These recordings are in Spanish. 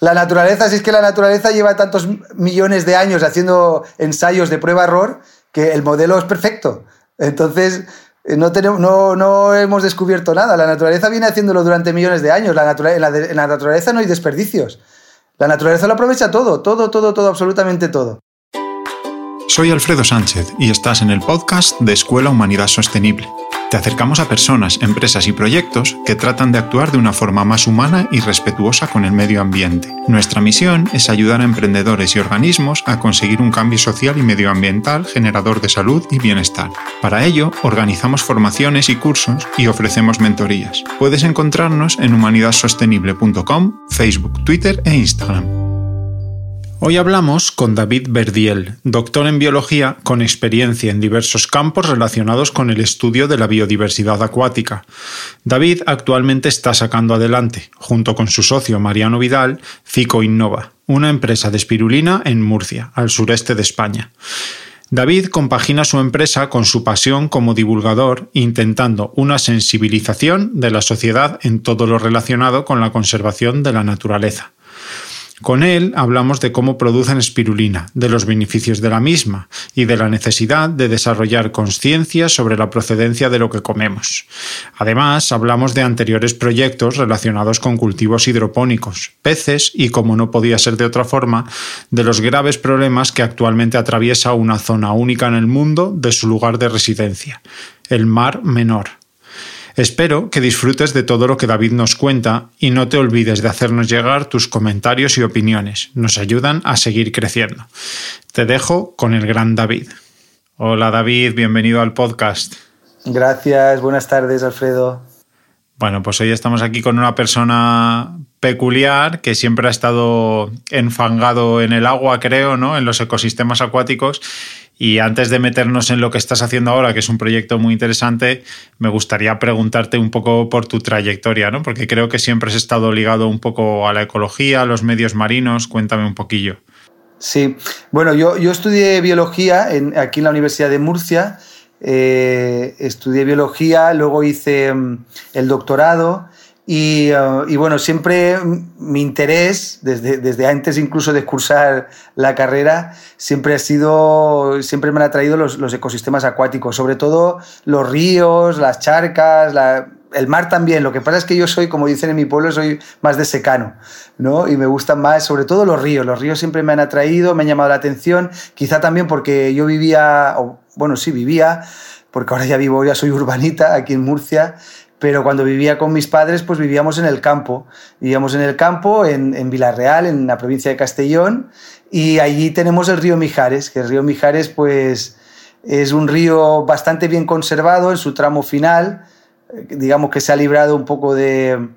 La naturaleza, si es que la naturaleza lleva tantos millones de años haciendo ensayos de prueba-error que el modelo es perfecto. Entonces, eh, no, tenemos, no, no, hemos descubierto nada. La naturaleza viene haciéndolo durante millones de años. La en, la, en la naturaleza no hay desperdicios. La naturaleza lo aprovecha todo, todo, todo, todo, absolutamente todo. Soy Alfredo Sánchez y estás en el podcast de Escuela Humanidad Sostenible. Te acercamos a personas, empresas y proyectos que tratan de actuar de una forma más humana y respetuosa con el medio ambiente. Nuestra misión es ayudar a emprendedores y organismos a conseguir un cambio social y medioambiental generador de salud y bienestar. Para ello, organizamos formaciones y cursos y ofrecemos mentorías. Puedes encontrarnos en humanidadsostenible.com, Facebook, Twitter e Instagram. Hoy hablamos con David Verdiel, doctor en biología con experiencia en diversos campos relacionados con el estudio de la biodiversidad acuática. David actualmente está sacando adelante, junto con su socio Mariano Vidal, Cico Innova, una empresa de espirulina en Murcia, al sureste de España. David compagina su empresa con su pasión como divulgador, intentando una sensibilización de la sociedad en todo lo relacionado con la conservación de la naturaleza. Con él hablamos de cómo producen espirulina, de los beneficios de la misma y de la necesidad de desarrollar conciencia sobre la procedencia de lo que comemos. Además, hablamos de anteriores proyectos relacionados con cultivos hidropónicos, peces y, como no podía ser de otra forma, de los graves problemas que actualmente atraviesa una zona única en el mundo de su lugar de residencia, el Mar Menor Espero que disfrutes de todo lo que David nos cuenta y no te olvides de hacernos llegar tus comentarios y opiniones. Nos ayudan a seguir creciendo. Te dejo con el gran David. Hola David, bienvenido al podcast. Gracias, buenas tardes Alfredo. Bueno, pues hoy estamos aquí con una persona peculiar que siempre ha estado enfangado en el agua, creo, ¿no? En los ecosistemas acuáticos y antes de meternos en lo que estás haciendo ahora, que es un proyecto muy interesante, me gustaría preguntarte un poco por tu trayectoria, ¿no? Porque creo que siempre has estado ligado un poco a la ecología, a los medios marinos. Cuéntame un poquillo. Sí, bueno, yo, yo estudié biología en, aquí en la Universidad de Murcia. Eh, estudié biología, luego hice mm, el doctorado Uh, y, bueno, siempre mi interés, desde, desde, antes incluso de cursar la carrera, siempre ha sido, siempre me han atraído los, los ecosistemas acuáticos, sobre todo los ríos, las charcas, el mar también. Lo que pasa es que yo soy, como dicen en mi pueblo, soy más de secano, ¿no? Y me gustan más, sobre todo los ríos. Los ríos siempre me han atraído, me han llamado la atención, quizá también porque yo vivía, o, bueno, sí, vivía, porque ahora ya vivo, ya soy urbanita aquí en Murcia, pero cuando vivía con mis padres, pues vivíamos en el campo. Vivíamos en el campo, en, en Villarreal, en la provincia de Castellón, y allí tenemos el río Mijares, que el río Mijares, pues, es un río bastante bien conservado en su tramo final, digamos que se ha librado un poco de...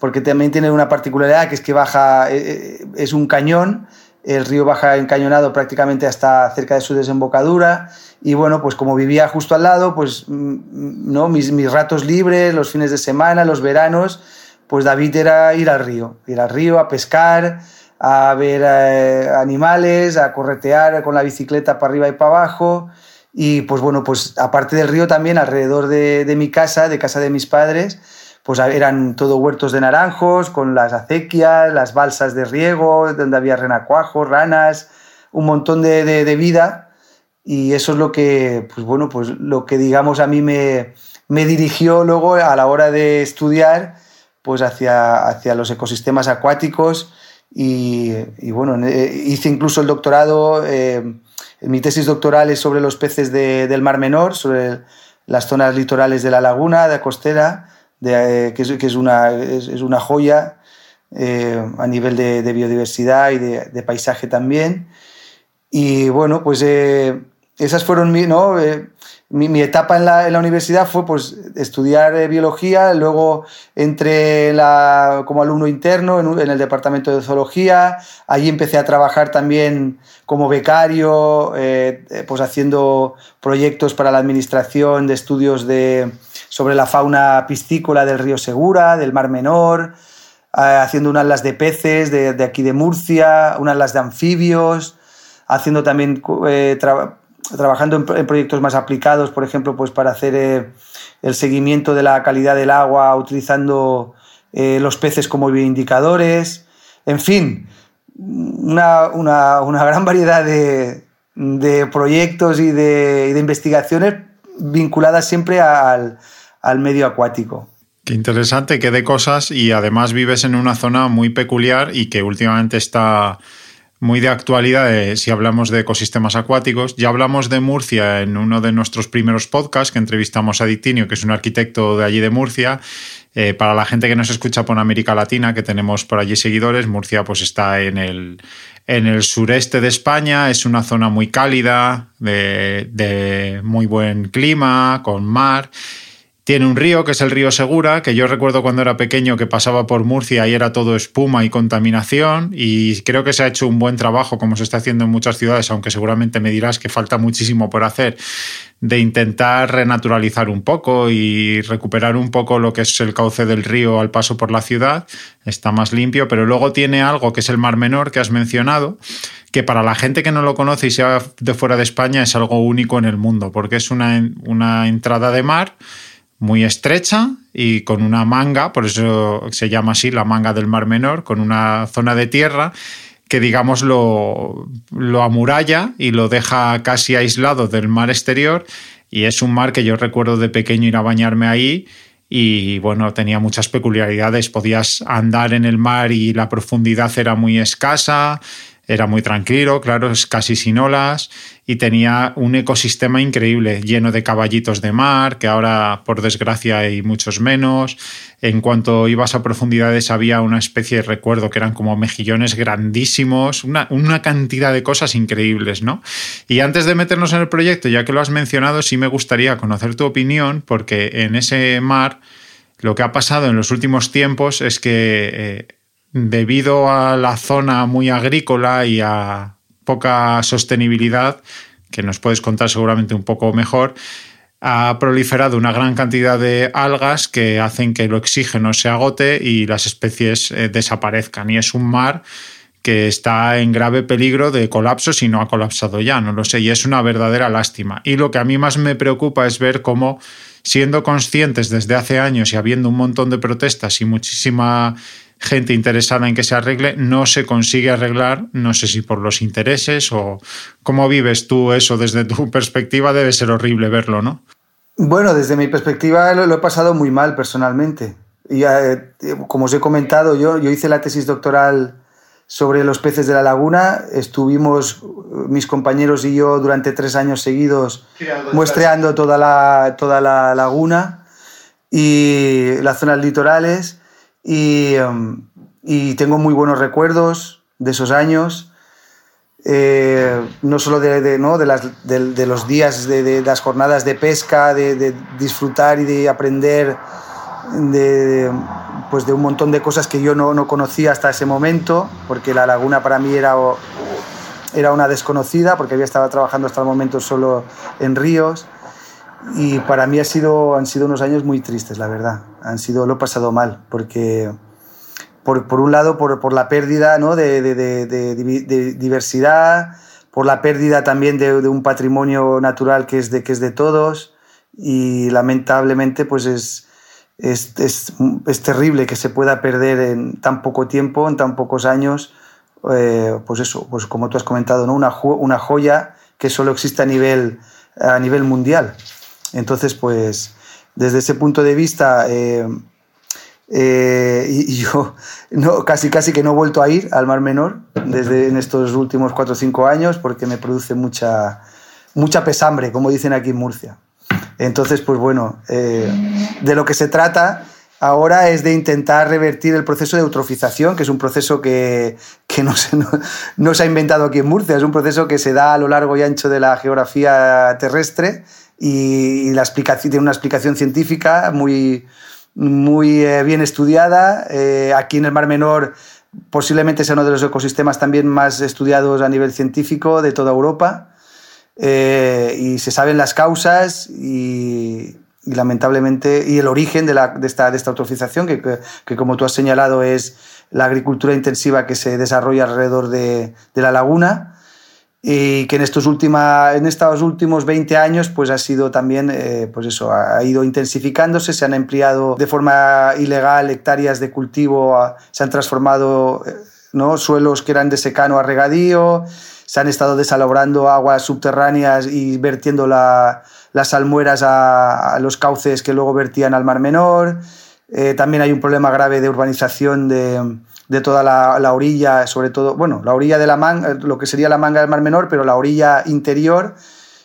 porque también tiene una particularidad, que es que baja, eh, eh, es un cañón, el río baja encañonado prácticamente hasta cerca de su desembocadura. Y bueno, pues como vivía justo al lado, pues mm, no mis, mis ratos libres, los fines de semana, los veranos, pues David era ir al río, ir al río a pescar, a ver eh, animales, a corretear con la bicicleta para arriba y para abajo. Y pues bueno, pues aparte del río también alrededor de, de mi casa, de casa de mis padres, pues eran todo huertos de naranjos, con las acequias, las balsas de riego, donde había renacuajos, ranas, un montón de, de, vida. Y eso es lo que, pues bueno, pues lo que digamos a mí me, me dirigió luego a la hora de estudiar, pues hacia, hacia los ecosistemas acuáticos. Y, y bueno, eh, hice incluso el doctorado, eh, mi tesis doctoral es sobre los peces de, del Mar Menor, sobre las zonas litorales de la laguna, de costera de, que, es, una, es, una joya eh, a nivel de, biodiversidad y de, paisaje también. Y bueno, pues eh, esas fueron mi, ¿no? Eh, mi, etapa en la, en la, universidad fue pues estudiar eh, biología, luego entré la, como alumno interno en, en, el departamento de zoología, allí empecé a trabajar también como becario, eh, pues haciendo proyectos para la administración de estudios de, sobre la fauna piscícola del río Segura, del Mar Menor, eh, haciendo un atlas de peces de, de, aquí de Murcia, un atlas de anfibios, haciendo también, eh, tra trabajando en, proyectos más aplicados, por ejemplo, pues para hacer eh, el seguimiento de la calidad del agua utilizando los peces como bioindicadores. En fin, una, gran variedad de, proyectos y de, investigaciones vinculadas siempre al, al medio acuático. Qué interesante, qué de cosas y además vives en una zona muy peculiar y que últimamente está muy de actualidad eh, si hablamos de ecosistemas acuáticos. Ya hablamos de Murcia en uno de nuestros primeros podcasts que entrevistamos a Dictinio, que es un arquitecto de allí de Murcia. Eh, para la gente que nos escucha por América Latina, que tenemos por allí seguidores, Murcia pues está en el, en el sureste de España, es una zona muy cálida, de, de muy buen clima, con mar. Tiene un río que es el río Segura, que yo recuerdo cuando era pequeño que pasaba por Murcia y era todo espuma y contaminación y creo que se ha hecho un buen trabajo como se está haciendo en muchas ciudades, aunque seguramente me dirás que falta muchísimo por hacer, de intentar renaturalizar un poco y recuperar un poco lo que es el cauce del río al paso por la ciudad. Está más limpio, pero luego tiene algo que es el Mar Menor que has mencionado, que para la gente que no lo conoce y sea de fuera de España es algo único en el mundo, porque es una, una entrada de mar muy estrecha y con una manga, por eso se llama así la manga del Mar Menor, con una zona de tierra que digamos lo, lo amuralla y lo deja casi aislado del mar exterior. Y es un mar que yo recuerdo de pequeño ir a bañarme ahí y bueno, tenía muchas peculiaridades, podías andar en el mar y la profundidad era muy escasa, era muy tranquilo, claro, es casi sin olas y tenía un ecosistema increíble, lleno de caballitos de mar, que ahora por desgracia hay muchos menos. En cuanto ibas a profundidades había una especie de recuerdo que eran como mejillones grandísimos, una, cantidad de cosas increíbles, ¿no? Y antes de meternos en el proyecto, ya que lo has mencionado, sí me gustaría conocer tu opinión, porque en ese mar lo que ha pasado en los últimos tiempos es que... Eh, debido a la zona muy agrícola y a poca sostenibilidad, que nos puedes contar seguramente un poco mejor, ha proliferado una gran cantidad de algas que hacen que el oxígeno se agote y las especies eh, desaparezcan. Y es un mar que está en grave peligro de colapso si no ha colapsado ya, no lo sé, y es una verdadera lástima. Y lo que a mí más me preocupa es ver cómo, siendo conscientes desde hace años y habiendo un montón de protestas y muchísima gente interesada en que se arregle, no se consigue arreglar, no sé si por los intereses o cómo vives tú eso desde tu perspectiva, debe ser horrible verlo, ¿no? Bueno, desde mi perspectiva lo, he pasado muy mal personalmente. Y, eh, como os he comentado, yo, yo hice la tesis doctoral sobre los peces de la laguna. Estuvimos, mis compañeros y yo, durante tres años seguidos muestreando toda la, toda la laguna y las zonas litorales. Um, y, tengo muy buenos recuerdos de esos años, eh, no solo de, ¿no? de, las, de, los días, de, las jornadas de pesca, de, disfrutar y de aprender de, pues de un montón de cosas que yo no, no, conocía hasta ese momento, porque la laguna para mí era, era una desconocida, porque había estado trabajando hasta el momento solo en ríos y para mí ha sido, han sido unos años muy tristes, la verdad. Han sido, lo he pasado mal, porque por, por un lado, por, por, la pérdida ¿no? de, de, de, de, diversidad, por la pérdida también de, un patrimonio natural que es de, que es de todos, y lamentablemente pues es, es, es, es terrible que se pueda perder en tan poco tiempo, en tan pocos años, eh, pues eso, pues como tú has comentado, ¿no? una, una joya que solo existe a nivel, a nivel mundial. Entonces, pues desde ese punto de vista, eh, eh, y, yo no, casi casi que no he vuelto a ir al Mar Menor desde en estos últimos cuatro o cinco años porque me produce mucha, mucha pesambre, como dicen aquí en Murcia. Entonces, pues bueno, eh, de lo que se trata ahora es de intentar revertir el proceso de eutrofización, que es un proceso que, que no, se, no, se ha inventado aquí en Murcia, es un proceso que se da a lo largo y ancho de la geografía terrestre y, la explicación, tiene una explicación científica muy, muy eh, bien estudiada. Eh, aquí en el Mar Menor posiblemente sea uno de los ecosistemas también más estudiados a nivel científico de toda Europa. Eh, y se saben las causas y, lamentablemente, y el origen de, la, de, esta, de esta eutrofización, que, que, que, como tú has señalado es la agricultura intensiva que se desarrolla alrededor de, de la laguna y que en estos, última, en estos últimos 20 años pues ha sido también, eh, pues eso, ha ido intensificándose, se han empleado de forma ilegal hectáreas de cultivo, se han transformado ¿no? suelos que eran de secano a regadío, se han estado desalabrando aguas subterráneas y vertiendo las almueras a, los cauces que luego vertían al Mar Menor. Eh, también hay un problema grave de urbanización de, toda la, orilla, sobre todo, bueno, la orilla de la manga, lo que sería la manga del Mar Menor, pero la orilla interior,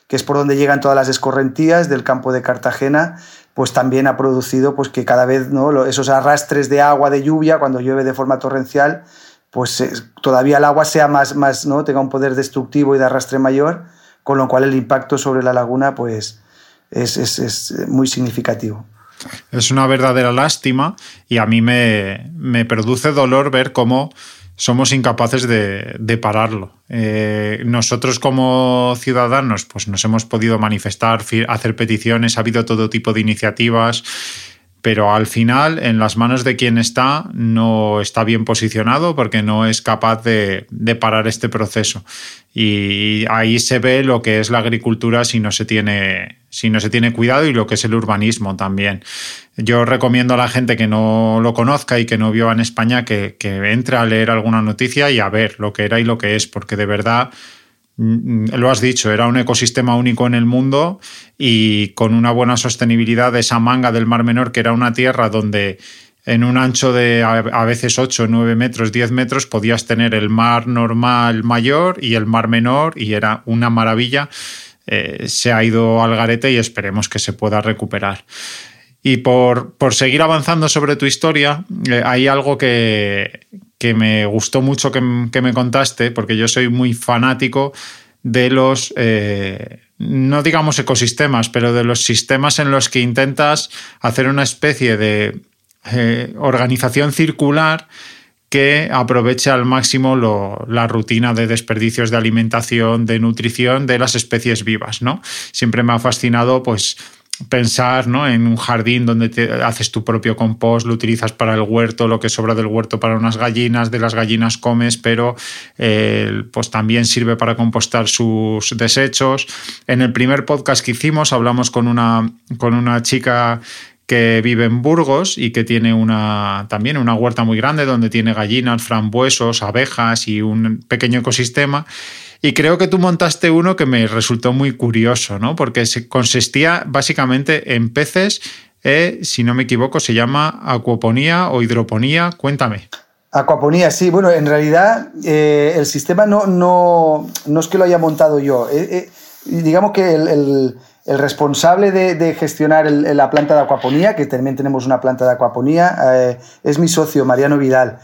que es por donde llegan todas las escorrentías del campo de Cartagena, pues también ha producido pues, que cada vez ¿no? esos arrastres de agua, de lluvia, cuando llueve de forma torrencial, pues eh, todavía el agua sea más, más, ¿no? tenga un poder destructivo y de arrastre mayor, con lo cual el impacto sobre la laguna pues, es, es, es muy significativo. Es una verdadera lástima y a mí me, me produce dolor ver cómo somos incapaces de, de pararlo. Eh, nosotros como ciudadanos pues nos hemos podido manifestar, hacer peticiones, ha habido todo tipo de iniciativas pero al final en las manos de quien está no está bien posicionado porque no es capaz de, parar este proceso. Y ahí se ve lo que es la agricultura si no se tiene, cuidado y lo que es el urbanismo también. Yo recomiendo a la gente que no lo conozca y que no viva en España que, entre a leer alguna noticia y a ver lo que era y lo que es, porque de verdad lo has dicho, era un ecosistema único en el mundo y con una buena sostenibilidad de esa manga del Mar Menor, que era una tierra donde en un ancho de a veces 8, 9 metros, 10 metros podías tener el mar normal mayor y el mar menor y era una maravilla. Eh, se ha ido al garete y esperemos que se pueda recuperar. Y por, seguir avanzando sobre tu historia, eh, hay algo que, que me gustó mucho que, me contaste, porque yo soy muy fanático de los, eh, no digamos ecosistemas, pero de los sistemas en los que intentas hacer una especie de eh, organización circular que aproveche al máximo la rutina de desperdicios de alimentación, de nutrición de las especies vivas, ¿no? Siempre me ha fascinado, pues, pensar ¿no? en un jardín donde te haces tu propio compost, lo utilizas para el huerto, lo que sobra del huerto para unas gallinas, de las gallinas comes, pero eh, pues también sirve para compostar sus desechos. En el primer podcast que hicimos hablamos con una, con una chica que vive en Burgos y que tiene una, también una huerta muy grande donde tiene gallinas, frambuesos, abejas y un pequeño ecosistema. Y creo que tú montaste uno que me resultó muy curioso, ¿no? Porque consistía básicamente en peces, eh, si no me equivoco, se llama acuaponía o hidroponía. Cuéntame. Acuaponía, sí. Bueno, en realidad eh, el sistema no, no, no, es que lo haya montado yo. Eh, digamos que el, responsable de, gestionar la planta de acuaponía, que también tenemos una planta de acuaponía, es mi socio, Mariano Vidal.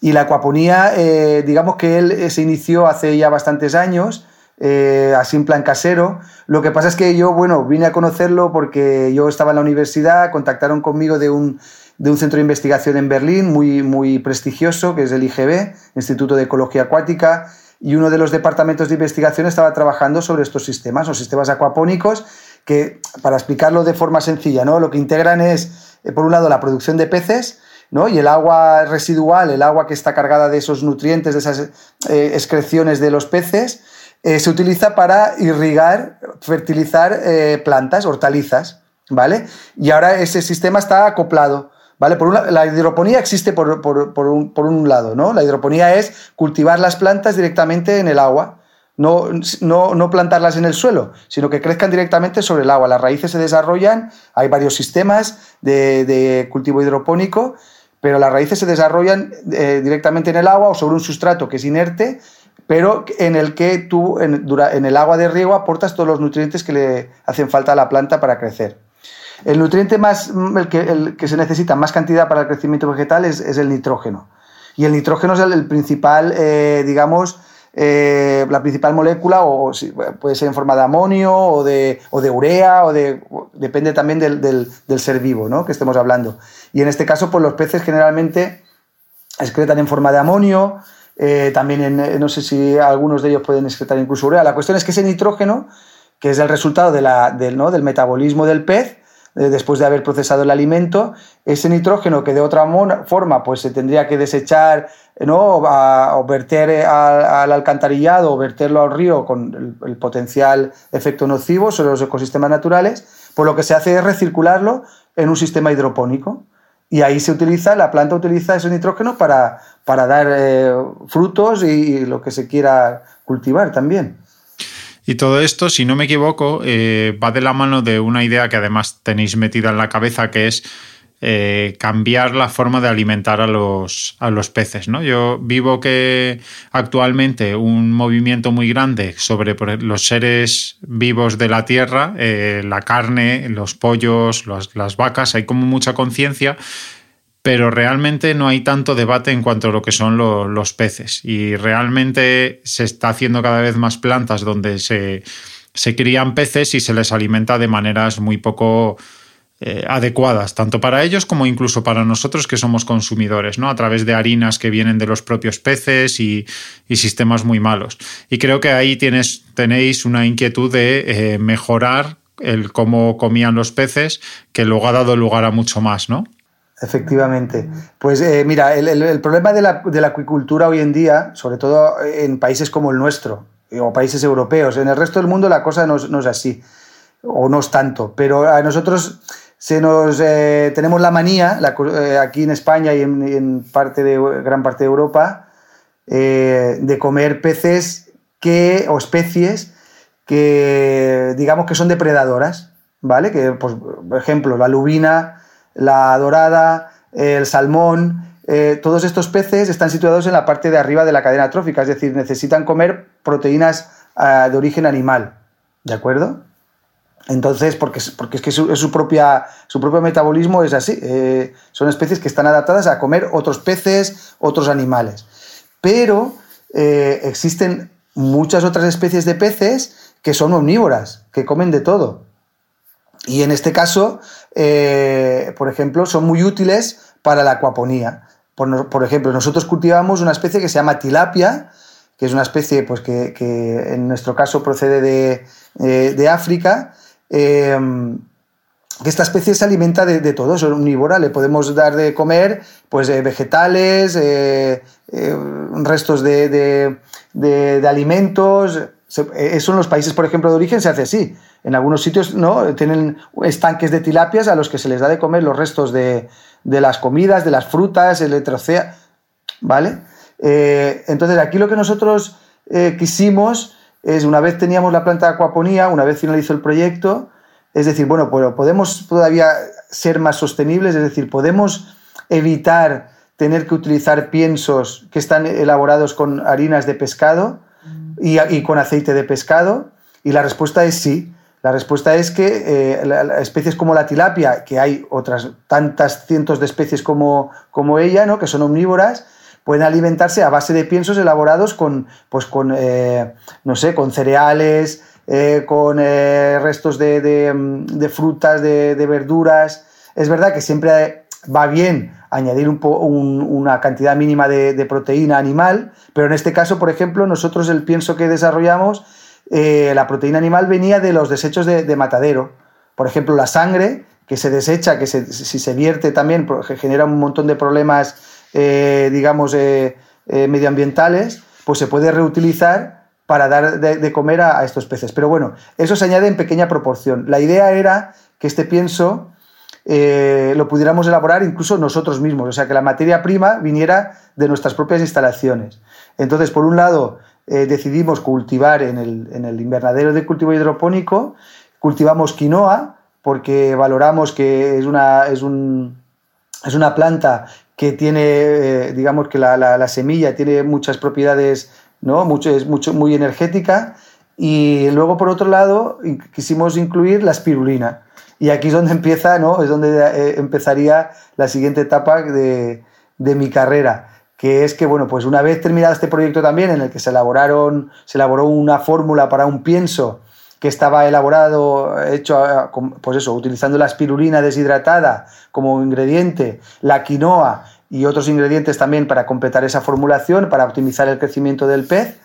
Y la acuaponía, eh, digamos que él eh, se inició hace ya bastantes años, eh, así en plan casero. Lo que pasa es que yo, bueno, vine a conocerlo porque yo estaba en la universidad, contactaron conmigo de un, de un centro de investigación en Berlín muy, muy prestigioso, que es el IGB, Instituto de Ecología Acuática, y uno de los departamentos de investigación estaba trabajando sobre estos sistemas, los sistemas acuapónicos, que, para explicarlo de forma sencilla, ¿no? lo que integran es, por un lado, la producción de peces, y el agua residual, el agua que está cargada de esos nutrientes, de esas eh, excreciones de los peces, eh, se utiliza para irrigar, fertilizar eh, plantas, hortalizas, ¿vale? Y ahora ese sistema está acoplado, ¿vale? Por la hidroponía existe por, un, lado, ¿no? La hidroponía es cultivar las plantas directamente en el agua, no, no, plantarlas en el suelo, sino que crezcan directamente sobre el agua. Las raíces se desarrollan, hay varios sistemas de cultivo hidropónico pero las raíces se desarrollan eh, directamente en el agua o sobre un sustrato que es inerte, pero en el que tú en, el agua de riego aportas todos los nutrientes que le hacen falta a la planta para crecer. El nutriente más, el que, se necesita más cantidad para el crecimiento vegetal es, el nitrógeno. Y el nitrógeno es el, principal, eh, digamos, eh, la principal molécula, o puede ser en forma de amonio o de, urea, o de, depende también del, del, ser vivo ¿no? que estemos hablando. Y en este caso, pues los peces generalmente excretan en forma de amonio, eh, también en, no sé si algunos de ellos pueden excretar incluso urea. La cuestión es que ese nitrógeno, que es el resultado del, ¿no? del metabolismo del pez, eh, después de haber procesado el alimento, ese nitrógeno que de otra forma pues se tendría que desechar ¿no? o verter al, alcantarillado o verterlo al río con el, potencial efecto nocivo sobre los ecosistemas naturales, pues lo que se hace es recircularlo en un sistema hidropónico. y ahí se utiliza, la planta utiliza ese nitrógeno para, para dar eh, frutos y lo que se quiera cultivar también. Y todo esto, si no me equivoco, eh, va de la mano de una idea que además tenéis metida en la cabeza, que es eh, cambiar la forma de alimentar a los, a los peces. ¿no? Yo vivo que actualmente un movimiento muy grande sobre los seres vivos de la tierra, eh, la carne, los pollos, las vacas, hay como mucha conciencia pero realmente no hay tanto debate en cuanto a lo que son los peces. Y realmente se está haciendo cada vez más plantas donde se, se crían peces y se les alimenta de maneras muy poco eh, adecuadas, tanto para ellos como incluso para nosotros que somos consumidores, ¿no? A través de harinas que vienen de los propios peces y, sistemas muy malos. Y creo que ahí tenéis una inquietud de eh, mejorar el cómo comían los peces, que luego ha dado lugar a mucho más, ¿no? Efectivamente. Pues eh, mira, el, problema de la, de la, acuicultura hoy en día, sobre todo en países como el nuestro, o países europeos, en el resto del mundo la cosa no, no es así, o no es tanto, pero a nosotros se nos eh, tenemos la manía eh, aquí en España y en, parte de gran parte de Europa eh, de comer peces que o especies que digamos que son depredadoras, ¿vale? Que pues, por ejemplo la lubina, la dorada, el salmón, todos estos peces están situados en la parte de arriba de la cadena trófica, es decir, necesitan comer proteínas ah, de origen animal, ¿de acuerdo? Entonces, porque, es que su, propio metabolismo es así. Eh, son especies que están adaptadas a comer otros peces, otros animales. Pero eh, existen muchas otras especies de peces que son omnívoras, que comen de todo. Y en este caso, eh, por ejemplo, son muy útiles para la acuaponía. Por, ejemplo, nosotros cultivamos una especie que se llama tilapia, que es una especie pues, que, en nuestro caso procede de, de África Em, que esta especie se alimenta de, todo, es omnívora, le podemos dar de comer pues, eh, vegetales, eh, eh, restos de, alimentos. Eso en los países, por ejemplo, de origen se hace así. En algunos sitios no tienen estanques de tilapias a los que se les da de comer los restos de, las comidas, de las frutas, el trocea, ¿vale? entonces aquí lo que nosotros quisimos es una vez teníamos la planta de acuaponía, una vez finalizó el proyecto, es decir, bueno, pues podemos todavía ser más sostenibles, es decir, podemos evitar tener que utilizar piensos que están elaborados con harinas de pescado y, con aceite de pescado. Y la respuesta es sí. La respuesta es que eh, especies como la tilapia, que hay otras tantas cientos de especies como, como ella, ¿no? que son omnívoras, pueden alimentarse a base de piensos elaborados con, pues con eh, no sé, con cereales, eh, con eh, restos de, mm, frutas, de, verduras. Es verdad que siempre va bien añadir una cantidad mínima de, proteína animal, pero en este caso, por ejemplo, nosotros el pienso que desarrollamos, la proteína animal venía de los desechos de, matadero. Por ejemplo, la sangre que se desecha, que si se vierte también pues, genera un montón de problemas eh, digamos, eh, eh, medioambientales, pues se puede reutilizar para dar de, comer a, estos peces. Pero bueno, eso se añade en pequeña proporción. La idea era que este pienso lo pudiéramos elaborar incluso nosotros mismos, o sea, que la materia prima viniera de nuestras propias instalaciones. Entonces, por un lado, decidimos cultivar en el, en el invernadero de cultivo hidropónico, cultivamos quinoa, porque valoramos que es una, es un, es una planta que tiene, eh, digamos que la, semilla tiene muchas propiedades, ¿no? Mucho, es mucho, muy energética. Y luego, por otro lado, quisimos incluir la espirulina. Y aquí es donde empieza, ¿no? Es donde eh, empezaría la siguiente etapa de, de, mi carrera, que es que, bueno, pues una vez terminado este proyecto también, en el que se elaboraron, se elaboró una fórmula para un pienso que estaba elaborado, hecho, pues eso, utilizando la espirulina deshidratada como ingrediente, la quinoa y otros ingredientes también para completar esa formulación, para optimizar el crecimiento del pez,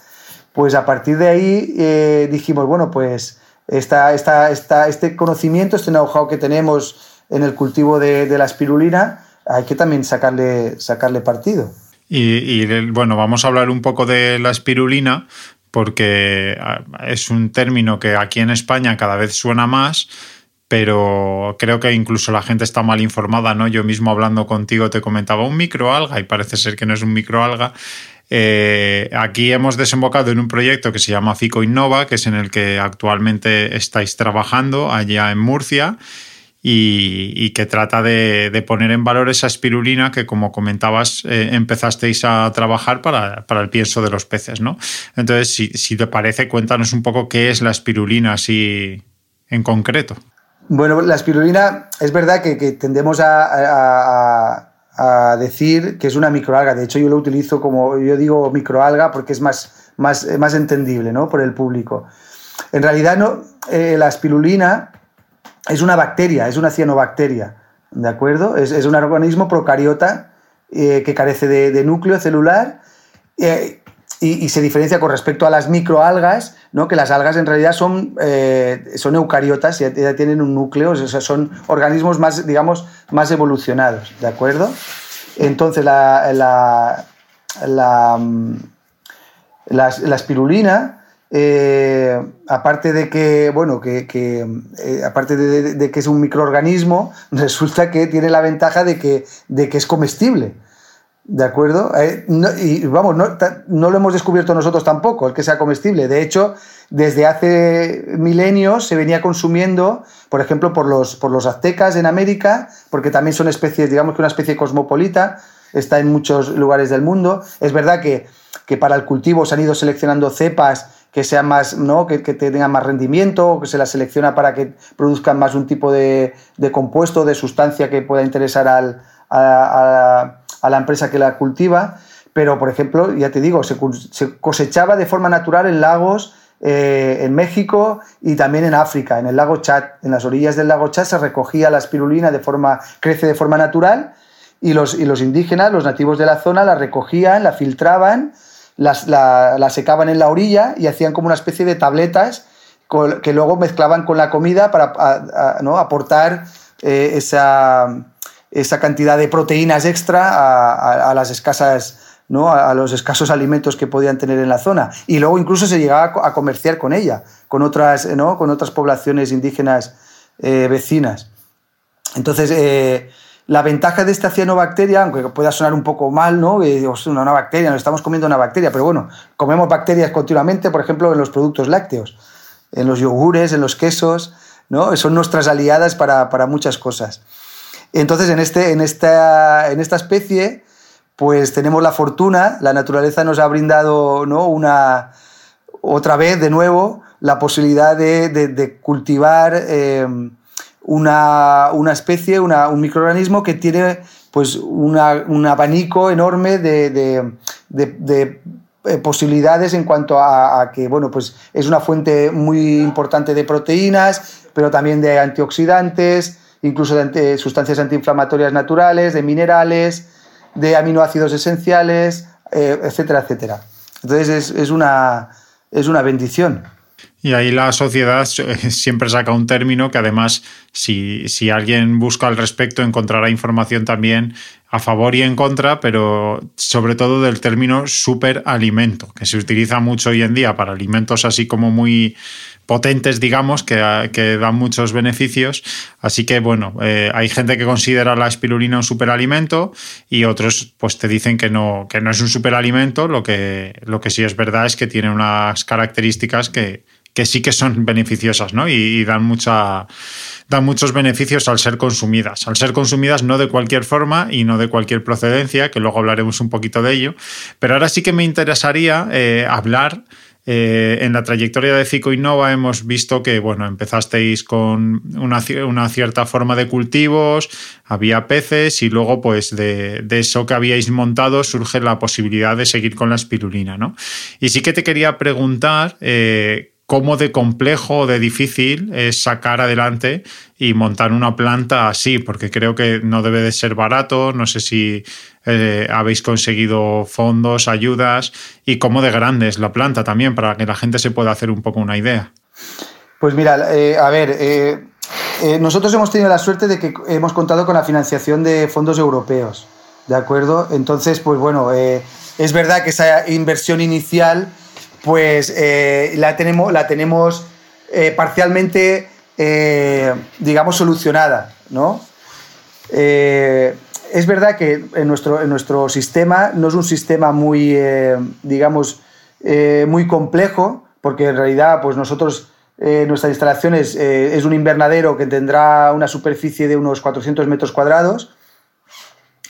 pues a partir de ahí eh, dijimos, bueno, pues esta, esta, esta, este conocimiento, este know-how que tenemos en el cultivo de, la espirulina, hay que también sacarle, sacarle partido. Y, y, bueno, vamos a hablar un poco de la espirulina, porque ah, es un término que aquí en España cada vez suena más, pero creo que incluso la gente está mal informada, ¿no? Yo mismo hablando contigo te comentaba un microalga y parece ser que no es un microalga. Eh, aquí hemos desembocado en un proyecto que se llama Fico Innova, que es en el que actualmente estáis trabajando allá en Murcia y, que trata de, poner en valor esa espirulina que, como comentabas, eh, empezasteis a trabajar para, el pienso de los peces, ¿no? Entonces, si, te parece, cuéntanos un poco qué es la espirulina así en concreto. Bueno, la espirulina es verdad que, tendemos a, decir que es una microalga. De hecho, yo lo utilizo como, yo digo microalga porque es más, más, más entendible ¿no? por el público. En realidad, no, eh, la espirulina es una bacteria, es una cianobacteria, ¿de acuerdo? Es, un organismo procariota eh, que carece de, núcleo celular eh, y, se diferencia con respecto a las microalgas, ¿no? que las algas en realidad son, eh, son eucariotas, y ya tienen un núcleo, o sea, son organismos más, digamos, más evolucionados, ¿de acuerdo? Entonces, la, la, la, mm, la espirulina eh, aparte de que, bueno, que, eh, aparte de, que es un microorganismo, resulta que tiene la ventaja de que, de que es comestible. ¿De acuerdo? Eh, y vamos, no, no, lo hemos descubierto nosotros tampoco, el que sea comestible. De hecho, desde hace milenios se venía consumiendo, por ejemplo, por los, por los aztecas en América, porque también son especies, digamos que una especie cosmopolita, está en muchos lugares del mundo. Es verdad que, que para el cultivo se han ido seleccionando cepas que sean más, ¿no? que, tengan más rendimiento, que se las selecciona para que produzcan más un tipo de, de compuesto, de sustancia que pueda interesar al, a, la empresa que la cultiva. Pero, por ejemplo, ya te digo, se, cosechaba de forma natural en lagos eh, en México y también en África, en el lago Chad. En las orillas del lago Chad se recogía la espirulina de forma, crece de forma natural y los, y los indígenas, los nativos de la zona, la recogían, la filtraban las, la, secaban en la orilla y hacían como una especie de tabletas que luego mezclaban con la comida para ¿no? aportar eh, esa, esa, cantidad de proteínas extra a, las escasas, ¿no? a los escasos alimentos que podían tener en la zona. Y luego incluso se llegaba a comerciar con ella, con otras, ¿no? con otras poblaciones indígenas eh, vecinas. Entonces, eh, la ventaja de esta cianobacteria, aunque pueda sonar un poco mal, ¿no? una, bacteria, nos estamos comiendo una bacteria, pero bueno, comemos bacterias continuamente, por ejemplo, en los productos lácteos, en los yogures, en los quesos, ¿no? Son nuestras aliadas para, muchas cosas. Entonces, en, este, en, esta, en esta especie, pues tenemos la fortuna, la naturaleza nos ha brindado ¿no? una, otra vez, de nuevo, la posibilidad de, cultivar... Eh, una, especie, un microorganismo que tiene pues un abanico enorme de, eh, posibilidades en cuanto a, que bueno, pues es una fuente muy importante de proteínas, pero también de antioxidantes, incluso de sustancias antiinflamatorias naturales, de minerales, de aminoácidos esenciales, eh, etcétera, etcétera. Entonces es, una, es una bendición. Y ahí la sociedad siempre saca un término que además, si, si, alguien busca al respecto, encontrará información también a favor y en contra, pero sobre todo del término superalimento, que se utiliza mucho hoy en día para alimentos así como muy potentes, digamos, que, que dan muchos beneficios. Así que, bueno, eh, hay gente que considera la espirulina un superalimento y otros pues te dicen que no, que no es un superalimento. Lo que, lo que sí es verdad es que tiene unas características que, que sí que son beneficiosas, ¿no? Y, dan, mucha, dan muchos beneficios al ser consumidas. Al ser consumidas no de cualquier forma y no de cualquier procedencia, que luego hablaremos un poquito de ello. Pero ahora sí que me interesaría eh, hablar. Eh, en la trayectoria de Fico Innova hemos visto que bueno, empezasteis con una, cierta forma de cultivos, había peces y luego pues de, de, eso que habíais montado surge la posibilidad de seguir con la espirulina. ¿no? Y sí que te quería preguntar eh, cómo de complejo o de difícil es sacar adelante y montar una planta así, porque creo que no debe de ser barato, no sé si eh, habéis conseguido fondos, ayudas y cómo de grande es la planta también, para que la gente se pueda hacer un poco una idea. Pues mira, eh, a ver, eh, nosotros hemos tenido la suerte de que hemos contado con la financiación de fondos europeos, ¿de acuerdo? Entonces, pues bueno, es verdad que esa inversión inicial pues eh, la tenemos, la tenemos eh, parcialmente eh, digamos, solucionada, ¿no? Es verdad que en nuestro, en nuestro sistema no es un sistema muy, digamos, muy complejo, porque en realidad, pues nosotros, nuestras instalaciones es un invernadero que tendrá una superficie de unos 400 metros cuadrados,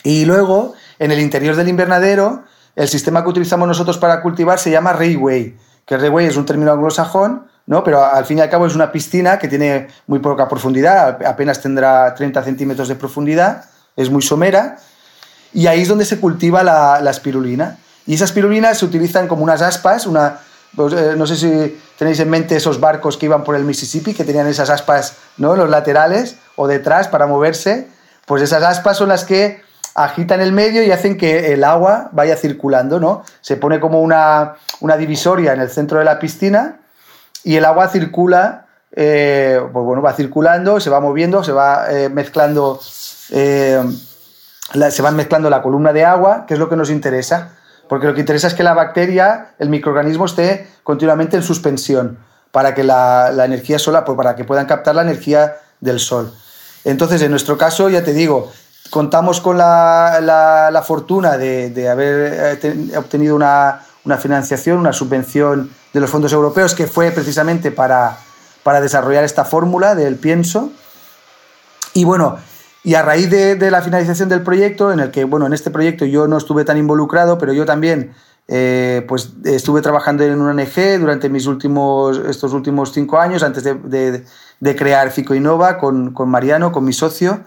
y luego, en el interior del invernadero, el sistema que utilizamos nosotros para cultivar se llama Rayway, que Rayway es un término anglosajón, ¿no? pero al fin y al cabo es una piscina que tiene muy poca profundidad, apenas tendrá 30 centímetros de profundidad, es muy somera, y ahí es donde se cultiva la, espirulina. Y esas espirulinas se utilizan como unas aspas, una, pues, eh, no sé si tenéis en mente esos barcos que iban por el Mississippi, que tenían esas aspas, ¿no? los laterales o detrás para moverse, pues esas aspas son las que agitan el medio y hacen que el agua vaya circulando, ¿no? Se pone como una, divisoria en el centro de la piscina y el agua circula, eh, pues bueno, va circulando, se va moviendo, se va eh, mezclando, eh, se van mezclando la columna de agua, que es lo que nos interesa, porque lo que interesa es que la bacteria, el microorganismo esté continuamente en suspensión para que la, la energía solar, pues para que puedan captar la energía del sol. Entonces, en nuestro caso, ya te digo, contamos con la, fortuna de, haber eh, obtenido una, financiación, una subvención de los fondos europeos que fue precisamente para, desarrollar esta fórmula del pienso. Y bueno, y a raíz de, la finalización del proyecto, en el que, bueno, en este proyecto yo no estuve tan involucrado, pero yo también eh, pues estuve trabajando en una ONG durante mis últimos, estos últimos cinco años, antes de, crear Fico Innova con, con Mariano, con mi socio.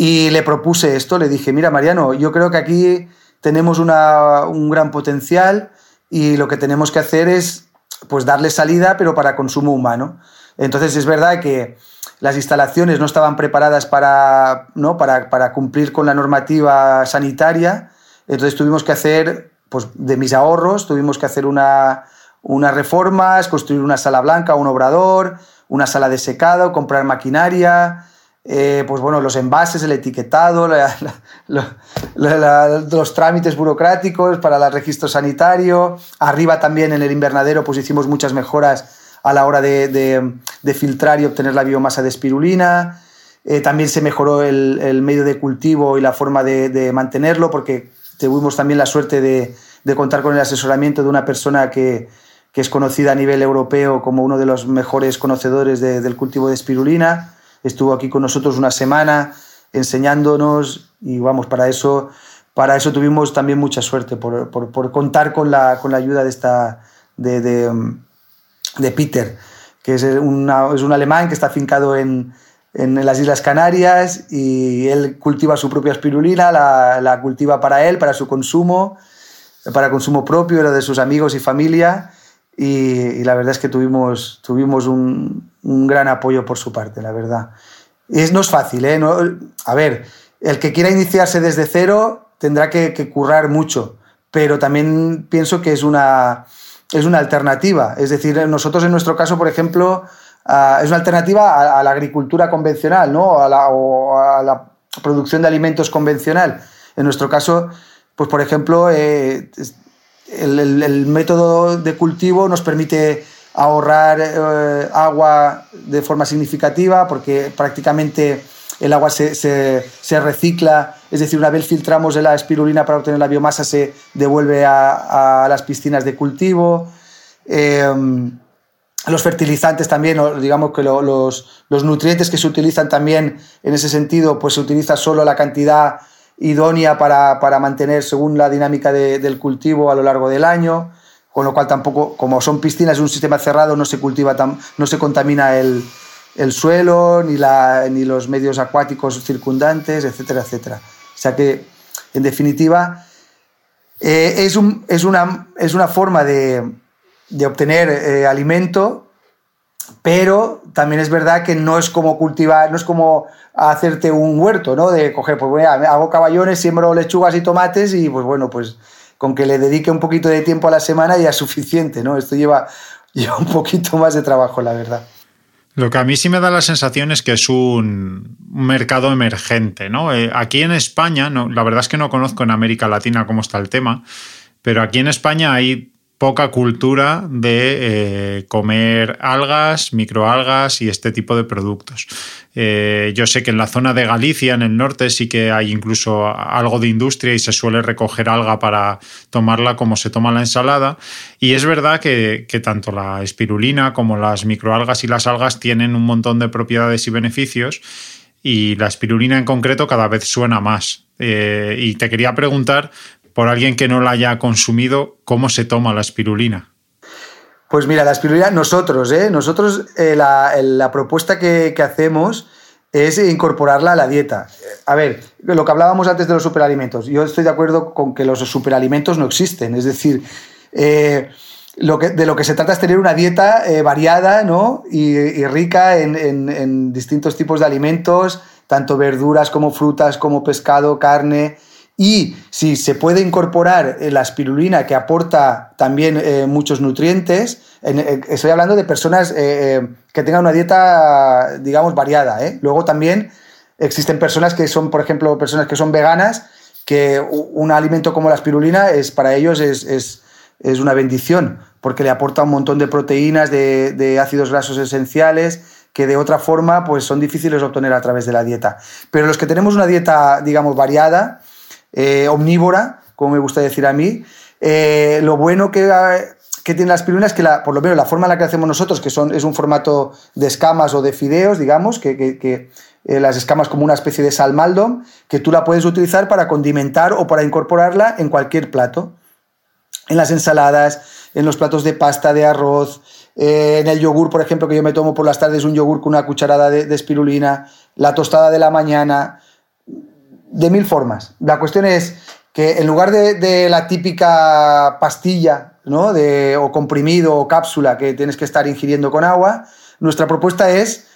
Y le propuse esto, le dije, mira Mariano, yo creo que aquí tenemos un gran potencial y lo que tenemos que hacer es pues darle salida, pero para consumo humano. Entonces es verdad que las instalaciones no estaban preparadas para, ¿no? para, para cumplir con la normativa sanitaria, entonces tuvimos que hacer, pues de mis ahorros, tuvimos que hacer una, unas reformas, construir una sala blanca, un obrador, una sala de secado, comprar maquinaria, eh, pues bueno, los envases, el etiquetado, los trámites burocráticos para el registro sanitario. Arriba también en el invernadero pues hicimos muchas mejoras a la hora de, filtrar y obtener la biomasa de espirulina. Eh, también se mejoró el, medio de cultivo y la forma de, mantenerlo porque tuvimos también la suerte de, contar con el asesoramiento de una persona que, es conocida a nivel europeo como uno de los mejores conocedores del cultivo de espirulina estuvo aquí con nosotros una semana enseñándonos y vamos, para eso, para eso tuvimos también mucha suerte, por, por, contar con la, con la, ayuda de, esta, de, de, Peter, que es, una, es, un alemán que está afincado en, en, las Islas Canarias y él cultiva su propia espirulina, la, la cultiva para él, para su consumo, para consumo propio, era de sus amigos y familia. Y, la verdad es que tuvimos, tuvimos un, un gran apoyo por su parte, la verdad. Es, no es fácil, ¿eh? a ver, el que quiera iniciarse desde cero tendrá que, currar mucho, pero también pienso que es una, es una alternativa. Es decir, nosotros en nuestro caso, por ejemplo, ah, es una alternativa a, la agricultura convencional ¿no? a la, o a la producción de alimentos convencional. En nuestro caso, pues por ejemplo, eh, el, método de cultivo nos permite ahorrar eh, agua de forma significativa porque prácticamente el agua se, recicla, es decir, una vez filtramos la espirulina para obtener la biomasa se devuelve a, las piscinas de cultivo. Em, los fertilizantes también, digamos que los, nutrientes que se utilizan también en ese sentido, pues se utiliza solo la cantidad idónea para, mantener según la dinámica del cultivo a lo largo del año con lo cual tampoco, como son piscinas de un sistema cerrado, no se cultiva, no se contamina el, suelo, ni, la, ni los medios acuáticos circundantes, etcétera, etcétera. O sea que, en definitiva, eh, es, un, es, una, es, una, forma de, obtener eh, alimento, pero también es verdad que no es como cultivar, no es como hacerte un huerto, ¿no? De coger, pues bueno, hago caballones, siembro lechugas y tomates y pues bueno, pues con que le dedique un poquito de tiempo a la semana ya es suficiente, ¿no? Esto lleva, un poquito más de trabajo, la verdad. Lo que a mí sí me da la sensación es que es un mercado emergente, ¿no? Eh, aquí en España, la verdad es que no conozco en América Latina cómo está el tema, pero aquí en España hay poca cultura de eh, comer algas, microalgas y este tipo de productos. Eh, yo sé que en la zona de Galicia, en el norte, sí que hay incluso algo de industria y se suele recoger alga para tomarla como se toma la ensalada. Y es verdad que, tanto la espirulina como las microalgas y las algas tienen un montón de propiedades y beneficios y la espirulina en concreto cada vez suena más. Eh, y te quería preguntar por alguien que no la haya consumido, ¿cómo se toma la espirulina? Pues mira, la espirulina, nosotros, ¿eh? nosotros eh, la, propuesta que, hacemos es incorporarla a la dieta. A ver, lo que hablábamos antes de los superalimentos, yo estoy de acuerdo con que los superalimentos no existen, es decir, eh, de lo que se trata es tener una dieta variada ¿no? y, rica en, distintos tipos de alimentos, tanto verduras como frutas, como pescado, carne, y si se puede incorporar eh, la espirulina, que aporta también eh, muchos nutrientes, eh, estoy hablando de personas que tengan una dieta, digamos, variada. Luego también existen personas que son, por ejemplo, personas que son veganas, que un alimento como la espirulina es, para ellos es, una bendición, porque le aporta un montón de proteínas, de, de ácidos grasos esenciales, que de otra forma pues son difíciles de obtener a través de la dieta. Pero los que tenemos una dieta, digamos, variada, eh, omnívora, como me gusta decir a mí. Eh, lo bueno que, que, tiene la espirulina es que, la, por lo menos, la forma en la que hacemos nosotros, que son, es un formato de escamas o de fideos, digamos, que, eh, las escamas como una especie de salmaldo, que tú la puedes utilizar para condimentar o para incorporarla en cualquier plato. En las ensaladas, en los platos de pasta, de arroz, en el yogur, por ejemplo, que yo me tomo por las tardes un yogur con una cucharada de espirulina, la tostada de la mañana de mil formas. La cuestión es que en lugar de, la típica pastilla, ¿no? De, o comprimido o cápsula que tienes que estar ingiriendo con agua, nuestra propuesta es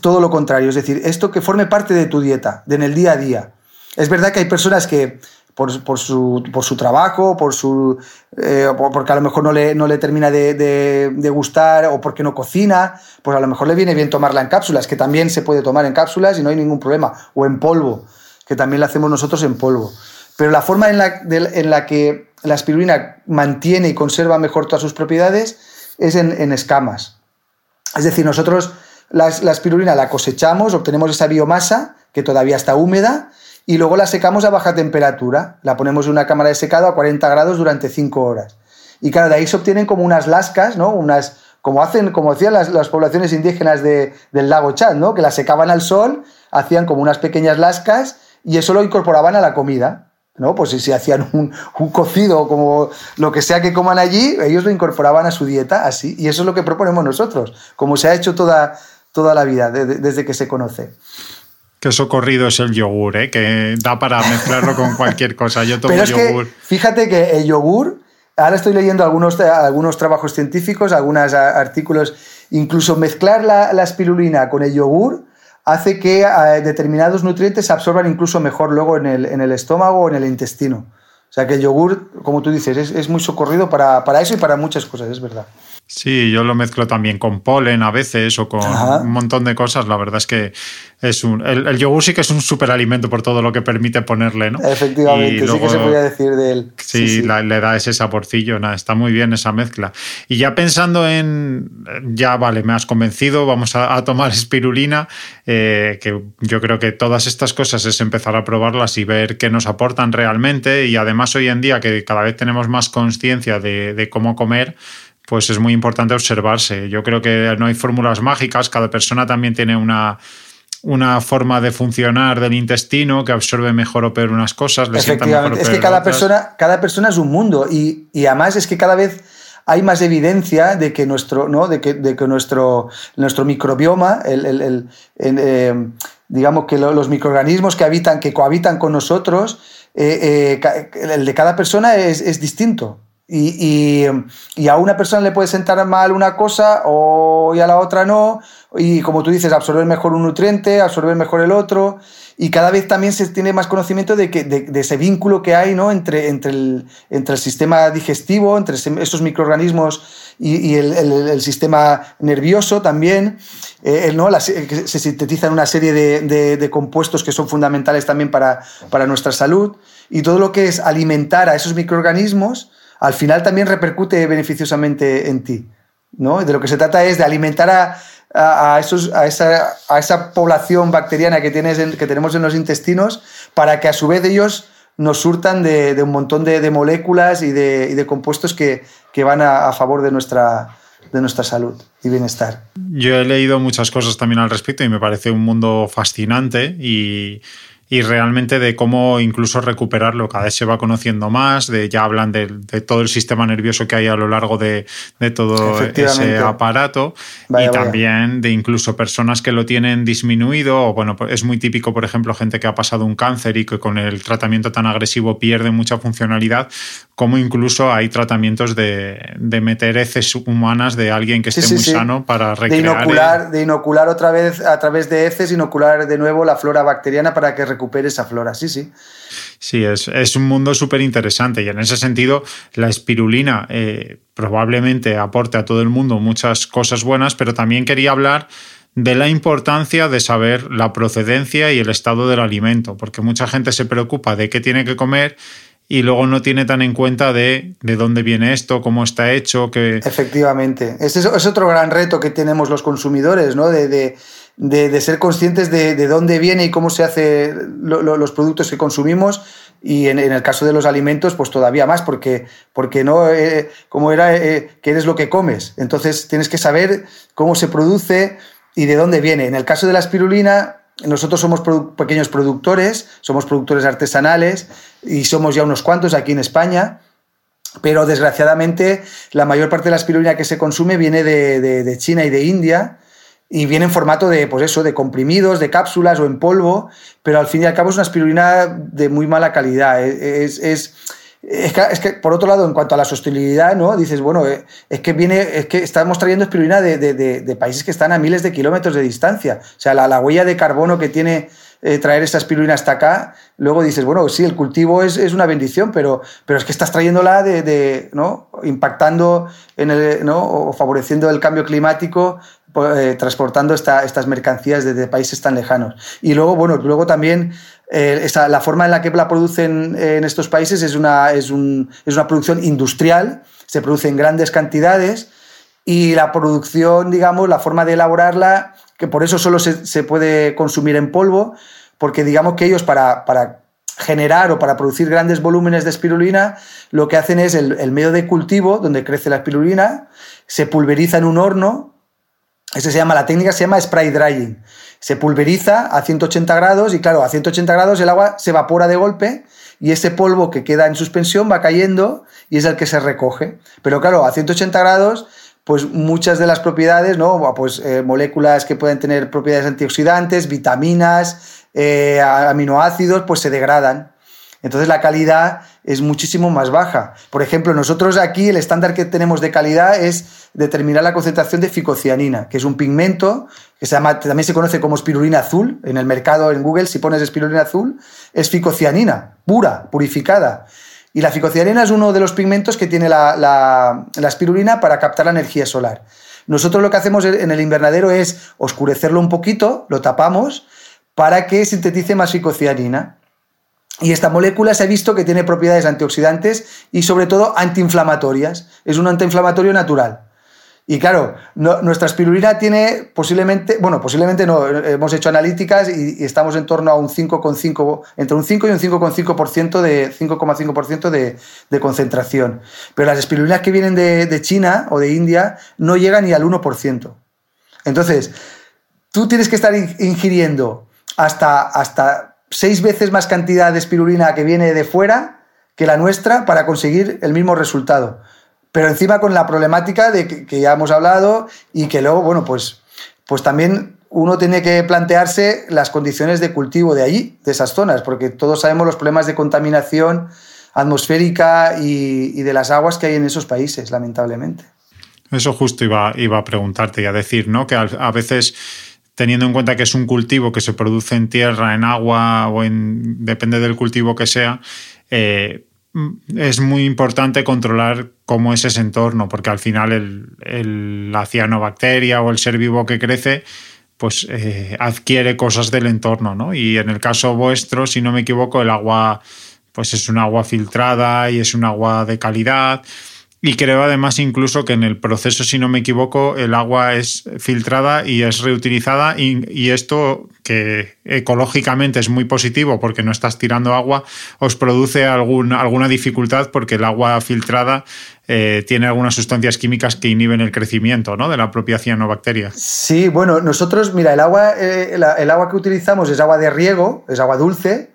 todo lo contrario, es decir, esto que forme parte de tu dieta, de en el día a día. Es verdad que hay personas que por, su, trabajo, por su, eh, porque a lo mejor no le, no le termina de, de, gustar o porque no cocina, pues a lo mejor le viene bien tomarla en cápsulas, que también se puede tomar en cápsulas y no hay ningún problema, o en polvo que también la hacemos nosotros en polvo. Pero la forma en la, en la que la espirulina mantiene y conserva mejor todas sus propiedades es en, escamas. Es decir, nosotros la, la, espirulina la cosechamos, obtenemos esa biomasa que todavía está húmeda y luego la secamos a baja temperatura. La ponemos en una cámara de secado a 40 grados durante 5 horas. Y claro, de ahí se obtienen como unas lascas, ¿no? Unas, como hacen, como hacían las, las poblaciones indígenas de, del lago Chad, ¿no? Que las secaban al sol, hacían como unas pequeñas lascas y eso lo incorporaban a la comida. ¿no? Pues si hacían un, un, cocido como lo que sea que coman allí, ellos lo incorporaban a su dieta así. Y eso es lo que proponemos nosotros, como se ha hecho toda, toda la vida, desde que se conoce. Qué socorrido es el yogur, ¿eh? que da para mezclarlo con cualquier cosa. Yo tomo Pero yogur. fíjate que el yogur, ahora estoy leyendo algunos, algunos trabajos científicos, algunos artículos, incluso mezclar la, la espirulina con el yogur hace que eh, determinados nutrientes se absorban incluso mejor luego en el, en el, estómago o en el intestino. O sea que el yogur, como tú dices, es, es muy socorrido para, para eso y para muchas cosas, es verdad. Sí, yo lo mezclo también con polen a veces o con un montón de cosas. La verdad es que es un, el, yogur sí que es un superalimento por todo lo que permite ponerle, ¿no? Efectivamente, sí que se podría decir de él. Sí, le da ese saborcillo, nada, está muy bien esa mezcla. Y ya pensando en, ya vale, me has convencido, vamos a, tomar espirulina, eh, que yo creo que todas estas cosas es empezar a probarlas y ver qué nos aportan realmente. Y además hoy en día que cada vez tenemos más conciencia de, de cómo comer, pues es muy importante observarse. Yo creo que no hay fórmulas mágicas, cada persona también tiene una, una forma de funcionar del intestino que absorbe mejor o peor unas cosas. Efectivamente, es que cada persona, cada persona es un mundo y, además es que cada vez hay más evidencia de que nuestro, ¿no? de que, de que nuestro, nuestro microbioma, el, eh, digamos que los microorganismos que habitan, que cohabitan con nosotros, eh, eh, el de cada persona es, es distinto. Y, a una persona le puede sentar mal una cosa o y a la otra no. Y como tú dices, absorber mejor un nutriente, absorber mejor el otro. Y cada vez también se tiene más conocimiento de, que, de, ese vínculo que hay ¿no? entre, entre, el, entre el sistema digestivo, entre esos microorganismos y, el, sistema nervioso también. Eh, ¿no? se sintetizan una serie de, compuestos que son fundamentales también para, para nuestra salud. Y todo lo que es alimentar a esos microorganismos al final también repercute beneficiosamente en ti. ¿no? De lo que se trata es de alimentar a, esos, a, esa, a esa población bacteriana que, tienes que tenemos en los intestinos para que a su vez ellos nos surtan de, un montón de, moléculas y de, compuestos que, van a, favor de nuestra, de nuestra salud y bienestar. Yo he leído muchas cosas también al respecto y me parece un mundo fascinante y y realmente de cómo incluso recuperarlo. Cada vez se va conociendo más, de, ya hablan de, todo el sistema nervioso que hay a lo largo de, todo ese aparato y también de incluso personas que lo tienen disminuido o bueno, pues es muy típico, por ejemplo, gente que ha pasado un cáncer y que con el tratamiento tan agresivo pierde mucha funcionalidad, como incluso hay tratamientos de, meter heces humanas de alguien que esté muy sano para recrear. De inocular, de inocular otra vez a través de heces, inocular de nuevo la flora bacteriana para que recupere esa flora, sí, sí. Sí, es, un mundo súper interesante y en ese sentido la espirulina eh, probablemente aporte a todo el mundo muchas cosas buenas, pero también quería hablar de la importancia de saber la procedencia y el estado del alimento, porque mucha gente se preocupa de qué tiene que comer y luego no tiene tan en cuenta de, de dónde viene esto, cómo está hecho. Que... Efectivamente. Ese es, otro gran reto que tenemos los consumidores, ¿no? De, de, ser conscientes de, dónde viene y cómo se hacen los productos que consumimos y en, el caso de los alimentos, pues todavía más, porque, porque no, eh, como era, eh, que eres lo que comes. Entonces tienes que saber cómo se produce y de dónde viene. En el caso de la espirulina, nosotros somos pequeños productores, somos productores artesanales y somos ya unos cuantos aquí en España. Pero desgraciadamente la mayor parte de la espirulina que se consume viene de China y de India y viene en formato de, pues eso, de comprimidos, de cápsulas o en polvo, pero al fin y al cabo es una espirulina de muy mala calidad. Es, es, es, que, por otro lado, en cuanto a la sostenibilidad, ¿no? Dices, bueno, eh, es que viene, es que estamos trayendo espirulina de, de, países que están a miles de kilómetros de distancia. O sea, la, la huella de carbono que tiene eh, traer esa espirulina hasta acá, luego dices, bueno, sí, el cultivo es, es una bendición, pero, pero es que estás trayéndola de, de ¿no? impactando en el, ¿no? o favoreciendo el cambio climático eh, transportando estas mercancías desde países tan lejanos. Y luego, bueno, luego también eh, la forma en la que la producen en estos países es una, es, un, es una producción industrial, se produce en grandes cantidades y la producción, digamos, la forma de elaborarla, que por eso solo se, se puede consumir en polvo, porque digamos que ellos para, para generar o para producir grandes volúmenes de espirulina, lo que hacen es el, el medio de cultivo donde crece la espirulina, se pulveriza en un horno ese se llama, la técnica se llama spray drying. Se pulveriza a 180 grados y claro, a 180 grados el agua se evapora de golpe y ese polvo que queda en suspensión va cayendo y es el que se recoge. Pero claro, a 180 grados, pues muchas de las propiedades, ¿no? Pues eh, moléculas que pueden tener propiedades antioxidantes, vitaminas, eh, aminoácidos, pues se degradan. Entonces la calidad es muchísimo más baja. Por ejemplo, nosotros aquí el estándar que tenemos de calidad es determinar la concentración de ficocianina, que es un pigmento que también se conoce como espirulina azul. En el mercado, en Google, si pones espirulina azul, es ficocianina, pura, purificada. Y la ficocianina es uno de los pigmentos que tiene la, la espirulina para captar la energía solar. Nosotros lo que hacemos en el invernadero es oscurecerlo un poquito, lo tapamos, para que sintetice más ficocianina. Y esta molécula se ha visto que tiene propiedades antioxidantes y sobre todo antiinflamatorias. Es un antiinflamatorio natural. Y claro, nuestra espirulina tiene posiblemente, bueno, posiblemente no, hemos hecho analíticas y, estamos en torno a un 5,5, entre un 5 y un 5,5% de 5,5% de, de, concentración. Pero las espirulinas que vienen de, China o de India no llegan ni al 1%. Entonces, tú tienes que estar ingiriendo hasta, hasta seis veces más cantidad de espirulina que viene de fuera que la nuestra para conseguir el mismo resultado. Pero encima con la problemática de que, ya hemos hablado y que luego, bueno, pues, pues también uno tiene que plantearse las condiciones de cultivo de allí, de esas zonas, porque todos sabemos los problemas de contaminación atmosférica y, de las aguas que hay en esos países, lamentablemente. Eso justo iba, iba a preguntarte y a decir, ¿no? Que a veces teniendo en cuenta que es un cultivo que se produce en tierra, en agua o en. depende del cultivo que sea, eh, es muy importante controlar cómo es ese entorno, porque al final el, la cianobacteria o el ser vivo que crece pues eh, adquiere cosas del entorno, ¿no? Y en el caso vuestro, si no me equivoco, el agua pues es un agua filtrada y es un agua de calidad. Y creo además incluso que en el proceso, si no me equivoco, el agua es filtrada y es reutilizada y, esto, que ecológicamente es muy positivo porque no estás tirando agua, os produce algún, alguna dificultad porque el agua filtrada eh, tiene algunas sustancias químicas que inhiben el crecimiento ¿no? de la propia cianobacteria. Sí, bueno, nosotros, mira, el agua, eh, el, agua que utilizamos es agua de riego, es agua dulce,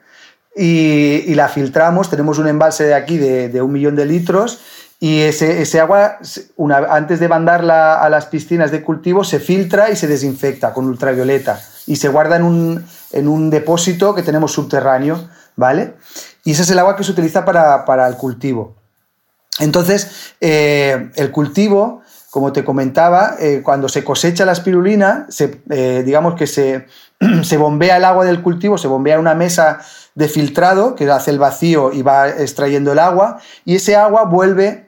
y, la filtramos, tenemos un embalse de aquí de un millón de litros y ese, ese agua, una, antes de mandarla a las piscinas de cultivo, se filtra y se desinfecta con ultravioleta y se guarda en un, en un depósito que tenemos subterráneo, ¿vale? Y ese es el agua que se utiliza para, para el cultivo. Entonces, eh, el cultivo, como te comentaba, eh, cuando se cosecha la espirulina, se, eh, digamos que se, se bombea el agua del cultivo, se bombea una mesa de filtrado que hace el vacío y va extrayendo el agua, y ese agua vuelve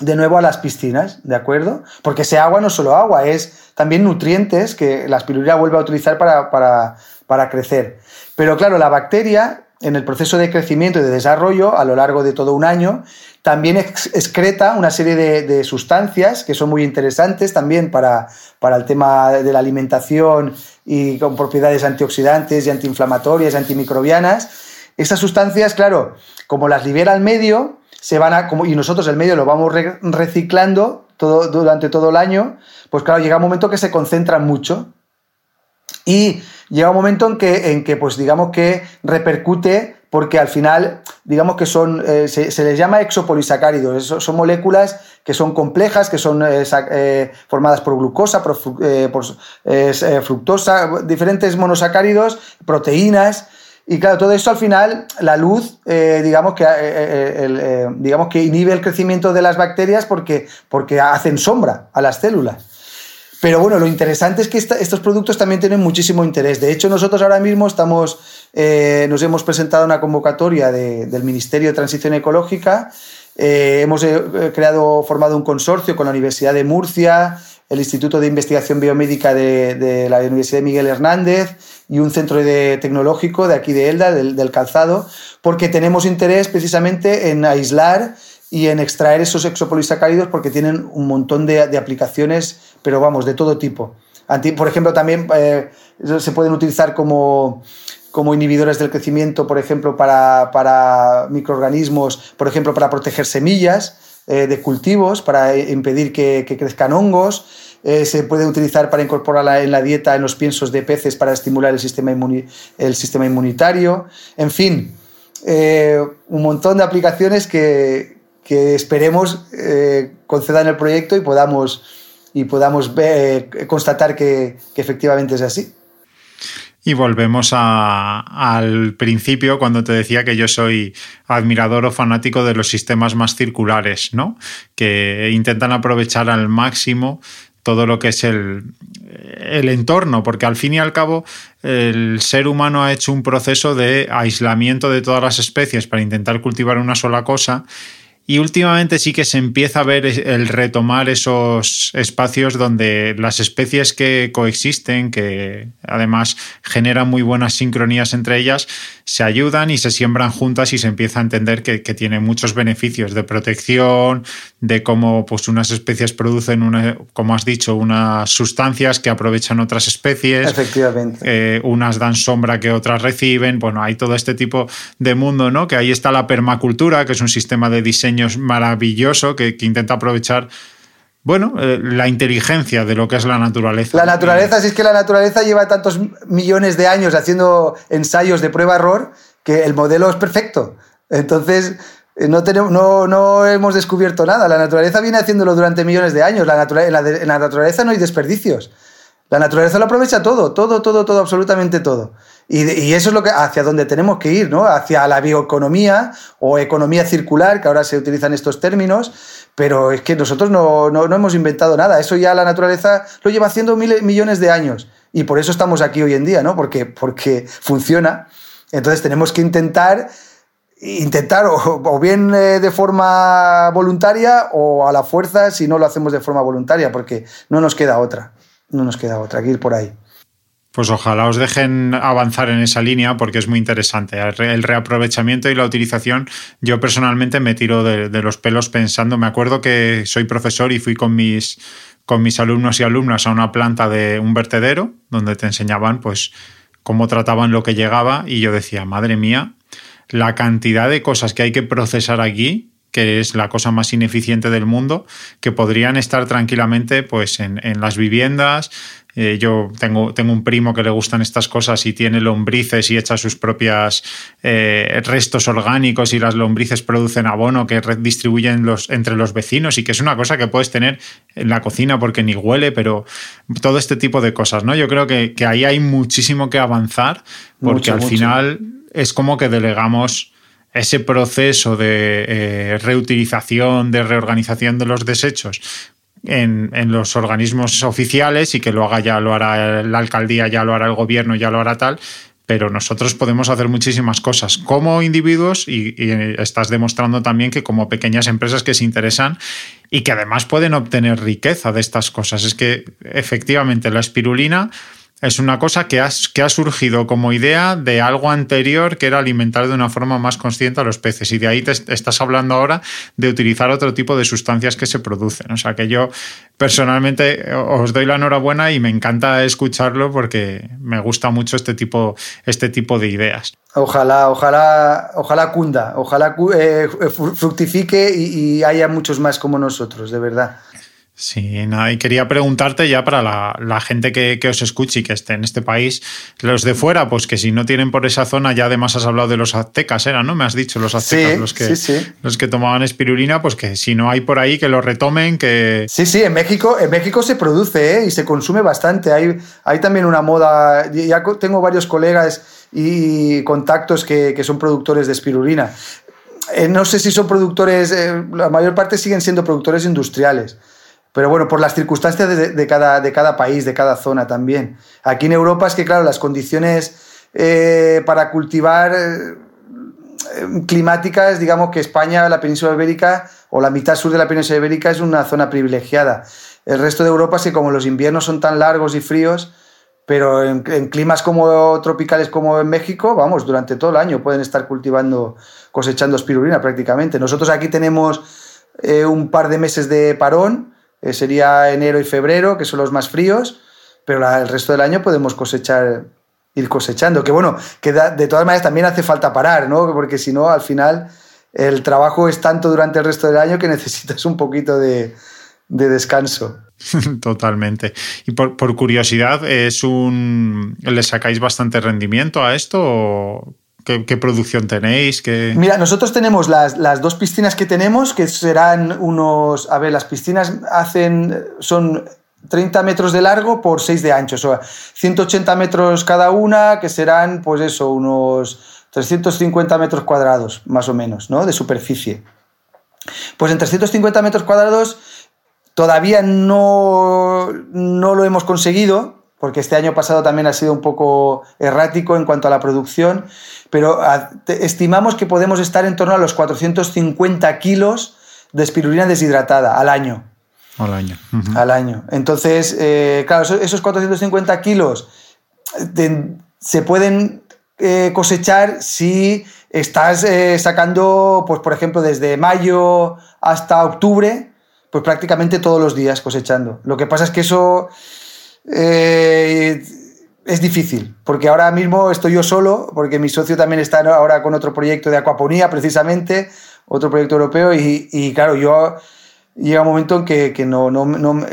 de nuevo a las piscinas, ¿de acuerdo? Porque ese agua no es solo agua, es también nutrientes que la espirulina vuelve a utilizar para, crecer. Pero claro, la bacteria en el proceso de crecimiento y de desarrollo a lo largo de todo un año, también excreta una serie de, sustancias que son muy interesantes también para, para, el tema de la alimentación y con propiedades antioxidantes y antiinflamatorias, antimicrobianas. Esas sustancias, claro, como las libera al medio, se van a, como, y nosotros el medio lo vamos reciclando todo, durante todo el año, pues claro, llega un momento que se concentran mucho. Y llega un momento en que, en que pues digamos que repercute porque al final, digamos que son, eh, se, les llama exopolisacáridos, son moléculas que son complejas, que son eh, eh, formadas por glucosa, por, por fructosa, diferentes monosacáridos, proteínas, y claro, todo esto al final, la luz, eh, digamos, que, eh, eh, digamos que inhibe el crecimiento de las bacterias porque, porque hacen sombra a las células. Pero bueno, lo interesante es que estos productos también tienen muchísimo interés. De hecho, nosotros ahora mismo estamos, nos hemos presentado una convocatoria del Ministerio de Transición Ecológica. hemos creado, formado un consorcio con la Universidad de Murcia, el Instituto de Investigación Biomédica de, la Universidad de Miguel Hernández y un centro tecnológico de aquí de Elda, del, calzado, porque tenemos interés precisamente en aislar y en extraer esos exopolisacáridos porque tienen un montón de, aplicaciones, pero vamos, de todo tipo. Por ejemplo, también eh, se pueden utilizar como, como inhibidores del crecimiento, por ejemplo, para, para microorganismos, por ejemplo, para proteger semillas eh, de cultivos para impedir que, crezcan hongos. Eh, se puede utilizar para incorporarla en la dieta en los piensos de peces para estimular el sistema, el sistema inmunitario. En fin, eh, un montón de aplicaciones que, esperemos concedan el proyecto y podamos, y podamos constatar que efectivamente es así. Y volvemos al principio cuando te decía que yo soy admirador o fanático de los sistemas más circulares, ¿no? Que intentan aprovechar al máximo todo lo que es el, el, entorno, porque al fin y al cabo el ser humano ha hecho un proceso de aislamiento de todas las especies para intentar cultivar una sola cosa y últimamente sí que se empieza a ver el retomar esos espacios donde las especies que coexisten, que además generan muy buenas sincronías entre ellas, se ayudan y se siembran juntas y se empieza a entender que, que tiene muchos beneficios de protección, de cómo pues, unas especies producen, una, como has dicho, unas sustancias que aprovechan otras especies. Efectivamente. Eh, unas dan sombra que otras reciben. Bueno, hay todo este tipo de mundo, ¿no? Que ahí está la permacultura, que es un sistema de maravilloso que, intenta aprovechar bueno, eh, la inteligencia de lo que es la naturaleza. La naturaleza, si es que la naturaleza lleva tantos millones de años haciendo ensayos de prueba-error que el modelo es perfecto. Entonces, eh, no, tenemos, no, no, hemos descubierto nada. La naturaleza viene haciéndolo durante millones de años. La en, la, naturaleza no hay desperdicios. La naturaleza lo aprovecha todo, todo, todo, todo, absolutamente todo. Y, eso es lo que hacia donde tenemos que ir, ¿no? Hacia la bioeconomía o economía circular, que ahora se utilizan estos términos, pero es que nosotros no, no, no hemos inventado nada. Eso ya la naturaleza lo lleva haciendo miles, millones de años. Y por eso estamos aquí hoy en día, ¿no? Porque, porque funciona. Entonces tenemos que intentar intentar o, bien eh, de forma voluntaria o a la fuerza si no lo hacemos de forma voluntaria, porque no nos queda otra, no nos queda otra que ir por ahí. Pues ojalá os dejen avanzar en esa línea porque es muy interesante. El reaprovechamiento y la utilización, yo personalmente me tiro de, los pelos pensando, me acuerdo que soy profesor y fui con mis, con mis alumnos y alumnas a una planta de un vertedero donde te enseñaban pues cómo trataban lo que llegaba y yo decía, madre mía, la cantidad de cosas que hay que procesar aquí que es la cosa más ineficiente del mundo, que podrían estar tranquilamente pues, en, en las viviendas, eh, yo tengo, tengo un primo que le gustan estas cosas y tiene lombrices y echa sus propias eh, restos orgánicos y las lombrices producen abono que distribuyen los, entre los vecinos y que es una cosa que puedes tener en la cocina porque ni huele, pero todo este tipo de cosas, ¿no? Yo creo que, ahí hay muchísimo que avanzar porque al final es como que delegamos ese proceso de eh, reutilización, de reorganización de los desechos en, los organismos oficiales y que lo haga ya lo hará la alcaldía, ya lo hará el gobierno, ya lo hará tal, pero nosotros podemos hacer muchísimas cosas como individuos y, y, estás demostrando también que como pequeñas empresas que se interesan y que además pueden obtener riqueza de estas cosas. Es que efectivamente la espirulina es una cosa que, que ha surgido como idea de algo anterior que era alimentar de una forma más consciente a los peces. Y de ahí te estás hablando ahora de utilizar otro tipo de sustancias que se producen. O sea que yo personalmente os doy la enhorabuena y me encanta escucharlo porque me gusta mucho este tipo, este tipo de ideas. Ojalá, ojalá, ojalá cunda, ojalá eh, fructifique y haya muchos más como nosotros, de verdad. Sí, nada, y quería preguntarte ya para la, gente que, os escuche y que esté en este país, los de fuera, pues que si no tienen por esa zona, ya además has hablado de los aztecas, ¿era, no? Me has dicho los aztecas, los, que, los que tomaban espirulina, pues que si no hay por ahí, que lo retomen, que... Sí, sí, en México, en México se produce ¿eh? y se consume bastante. Hay, hay también una moda, ya tengo varios colegas y contactos que, son productores de espirulina. Eh, no sé si son productores, eh, la mayor parte siguen siendo productores industriales pero bueno, por las circunstancias de, cada, de cada país, de cada zona también. Aquí en Europa es que, claro, las condiciones eh, para cultivar eh, climáticas, digamos que España, la península ibérica o la mitad sur de la península ibérica es una zona privilegiada. El resto de Europa es que como los inviernos son tan largos y fríos, pero en, climas como tropicales como en México, vamos, durante todo el año pueden estar cultivando, cosechando espirulina prácticamente. Nosotros aquí tenemos eh, un par de meses de parón, eh, sería enero y febrero, que son los más fríos, pero el resto del año podemos cosechar, ir cosechando. Que bueno, que de todas maneras también hace falta parar, ¿no? Porque si no, al final el trabajo es tanto durante el resto del año que necesitas un poquito de, descanso. Totalmente. Y por, curiosidad, ¿es un. ¿le sacáis bastante rendimiento a esto? ¿Qué, producción tenéis? Mira, nosotros tenemos las, dos piscinas que tenemos, que serán unos. A ver, las piscinas hacen. son 30 metros de largo por 6 de ancho, o sea, 180 metros cada una, que serán, pues eso, unos 350 metros cuadrados, más o menos, ¿no? De superficie. Pues en 350 metros cuadrados todavía no, no lo hemos conseguido, porque este año pasado también ha sido un poco errático en cuanto a la producción, pero estimamos que podemos estar en torno a los 450 kilos de espirulina deshidratada al año. Al año. Al año. Entonces, eh, claro, esos 450 kilos se pueden eh, cosechar si estás eh, sacando, pues por ejemplo, desde mayo hasta octubre, pues prácticamente todos los días cosechando. Lo que pasa es que eso eh, es difícil, porque ahora mismo estoy yo solo, porque mi socio también está ahora con otro proyecto de acuaponía, precisamente, otro proyecto europeo, y, claro, yo llega un momento en que, no,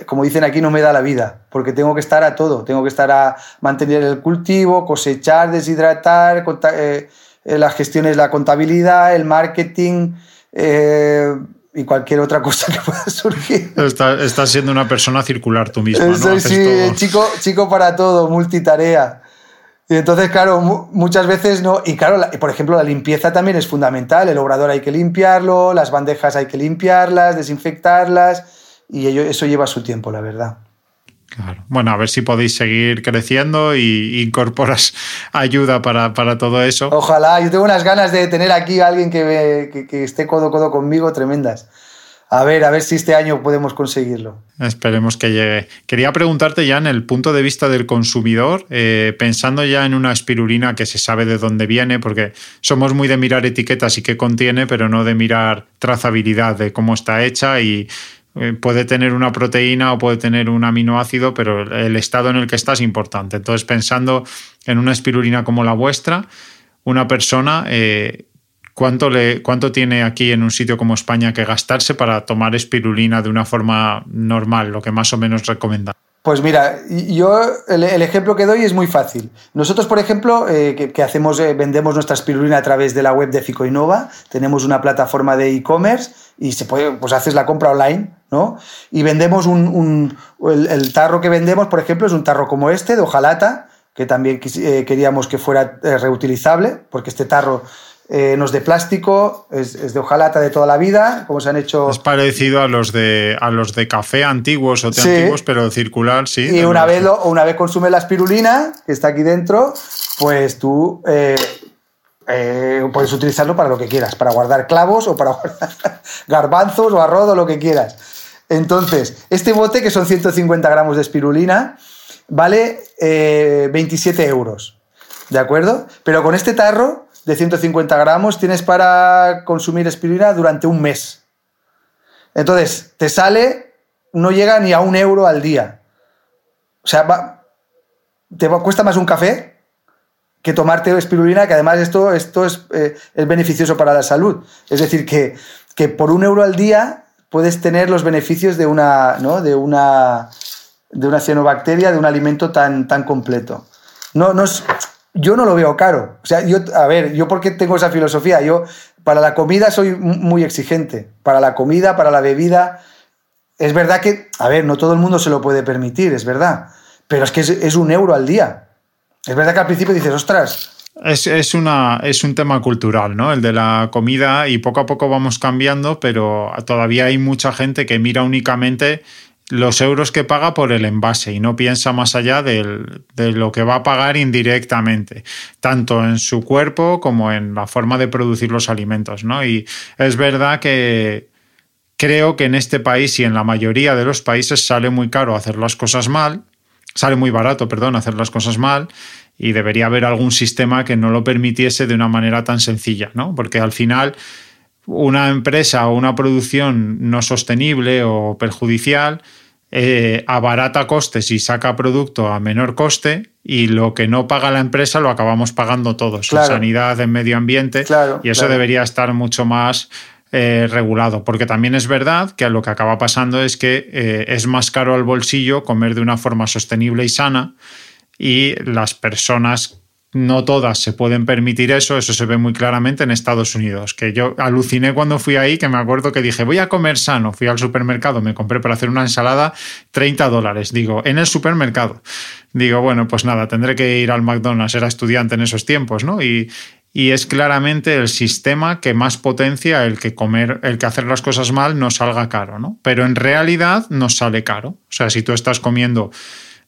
como dicen aquí, no me da la vida, porque tengo que estar a todo, tengo que estar a mantener el cultivo, cosechar, deshidratar, eh, las gestiones, la contabilidad, el marketing. Eh, y cualquier otra cosa que pueda surgir. Estás, siendo una persona circular tú mismo. ¿no? sí, chico, chico para todo, multitarea. Y entonces, claro, muchas veces no. Y claro, por ejemplo, la limpieza también es fundamental. El obrador hay que limpiarlo, las bandejas hay que limpiarlas, desinfectarlas. Y ello, eso lleva su tiempo, la verdad. Claro. Bueno, a ver si podéis seguir creciendo y incorporas ayuda para, todo eso. Ojalá, yo tengo unas ganas de tener aquí a alguien que, que, esté codo a codo conmigo tremendas. A ver, a ver si este año podemos conseguirlo. Esperemos que llegue. Quería preguntarte ya en el punto de vista del consumidor, eh, pensando ya en una espirulina que se sabe de dónde viene, porque somos muy de mirar etiquetas y qué contiene, pero no de mirar trazabilidad de cómo está hecha y puede tener una proteína o puede tener un aminoácido, pero el estado en el que está es importante. Entonces, pensando en una espirulina como la vuestra, una persona, eh, ¿Cuánto, le, ¿Cuánto tiene aquí en un sitio como España que gastarse para tomar espirulina de una forma normal, lo que más o menos recomienda? Pues mira, yo el, ejemplo que doy es muy fácil. Nosotros, por ejemplo, eh, que, hacemos, eh, vendemos nuestra espirulina a través de la web de Ficoinova, tenemos una plataforma de e-commerce y se puede, pues haces la compra online, ¿no? Y vendemos un, el, tarro que vendemos, por ejemplo, es un tarro como este, de hojalata, que también eh, queríamos que fuera reutilizable, porque este tarro eh, no es de plástico, es, de hojalata de toda la vida, como se han hecho. Es parecido a los de, a los de café antiguos o té antiguos, pero circular, sí. Y una vez, una vez consumes la espirulina, que está aquí dentro, pues tú eh, eh, puedes utilizarlo para lo que quieras, para guardar clavos o para guardar garbanzos o arroz o lo que quieras. Entonces, este bote, que son 150 gramos de espirulina, vale 27 euros. ¿De acuerdo? Pero con este tarro de 150 gramos tienes para consumir espirulina durante un mes. Entonces, te sale, no llega ni a un euro al día. O sea, te cuesta más un café que tomarte espirulina, que además esto, esto es, eh, es beneficioso para la salud. Es decir, que, que, por un euro al día puedes tener los beneficios de una, ¿no? de una, de una cianobacteria, de un alimento tan, tan completo. No, no es, yo no lo veo caro. O sea, yo, a ver, yo porque tengo esa filosofía, yo para la comida soy muy exigente. Para la comida, para la bebida. Es verdad que, a ver, no todo el mundo se lo puede permitir, es verdad. Pero es que es, un euro al día. Es verdad que al principio dices, ostras, es, una, es, un tema cultural, ¿no? El de la comida y poco a poco vamos cambiando, pero todavía hay mucha gente que mira únicamente los euros que paga por el envase y no piensa más allá de lo que va a pagar indirectamente, tanto en su cuerpo como en la forma de producir los alimentos. ¿no? Y es verdad que creo que en este país y en la mayoría de los países sale muy caro hacer las cosas mal, sale muy barato, perdón, hacer las cosas mal y debería haber algún sistema que no lo permitiese de una manera tan sencilla, ¿no? Porque al final una empresa o una producción no sostenible o perjudicial eh, abarata costes y saca producto a menor coste y lo que no paga la empresa lo acabamos pagando todos, en sanidad, en medio ambiente, y eso debería estar mucho más eh, regulado, porque también es verdad que lo que acaba pasando es que eh, es más caro al bolsillo comer de una forma sostenible y sana y las personas no todas se pueden permitir eso, eso se ve muy claramente en Estados Unidos, que yo aluciné cuando fui ahí, que me acuerdo que dije, voy a comer sano, fui al supermercado, me compré para hacer una ensalada 30 dólares, digo, en el supermercado. Digo, bueno, pues nada, tendré que ir al McDonald's, era estudiante en esos tiempos, ¿no? Y, es claramente el sistema que más potencia el que comer, el que hacer las cosas mal no salga caro, ¿no? Pero en realidad nos sale caro. O sea, si tú estás comiendo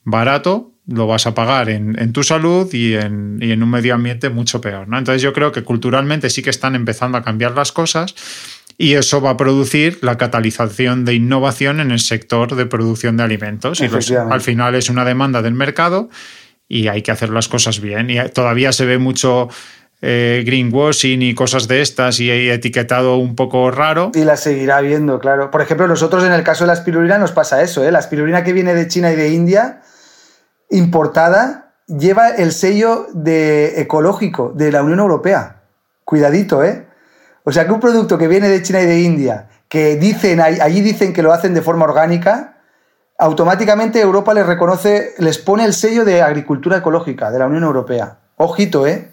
barato, lo vas a pagar en, tu salud y en, un medio ambiente mucho peor. ¿no? Entonces yo creo que culturalmente sí que están empezando a cambiar las cosas y eso va a producir la catalización de innovación en el sector de producción de alimentos. Y al final es una demanda del mercado y hay que hacer las cosas bien. Y todavía se ve mucho eh, greenwashing y cosas de estas y etiquetado un poco raro. Y la seguirá viendo, claro. Por ejemplo, nosotros en el caso de la espirulina nos pasa eso. ¿eh? La espirulina que viene de China y de India importada lleva el sello de ecológico de la Unión Europea. Cuidadito, ¿eh? O sea que un producto que viene de China y de India, que dicen, allí dicen que lo hacen de forma orgánica, automáticamente Europa les reconoce, les pone el sello de agricultura ecológica de la Unión Europea. Ojito, ¿eh?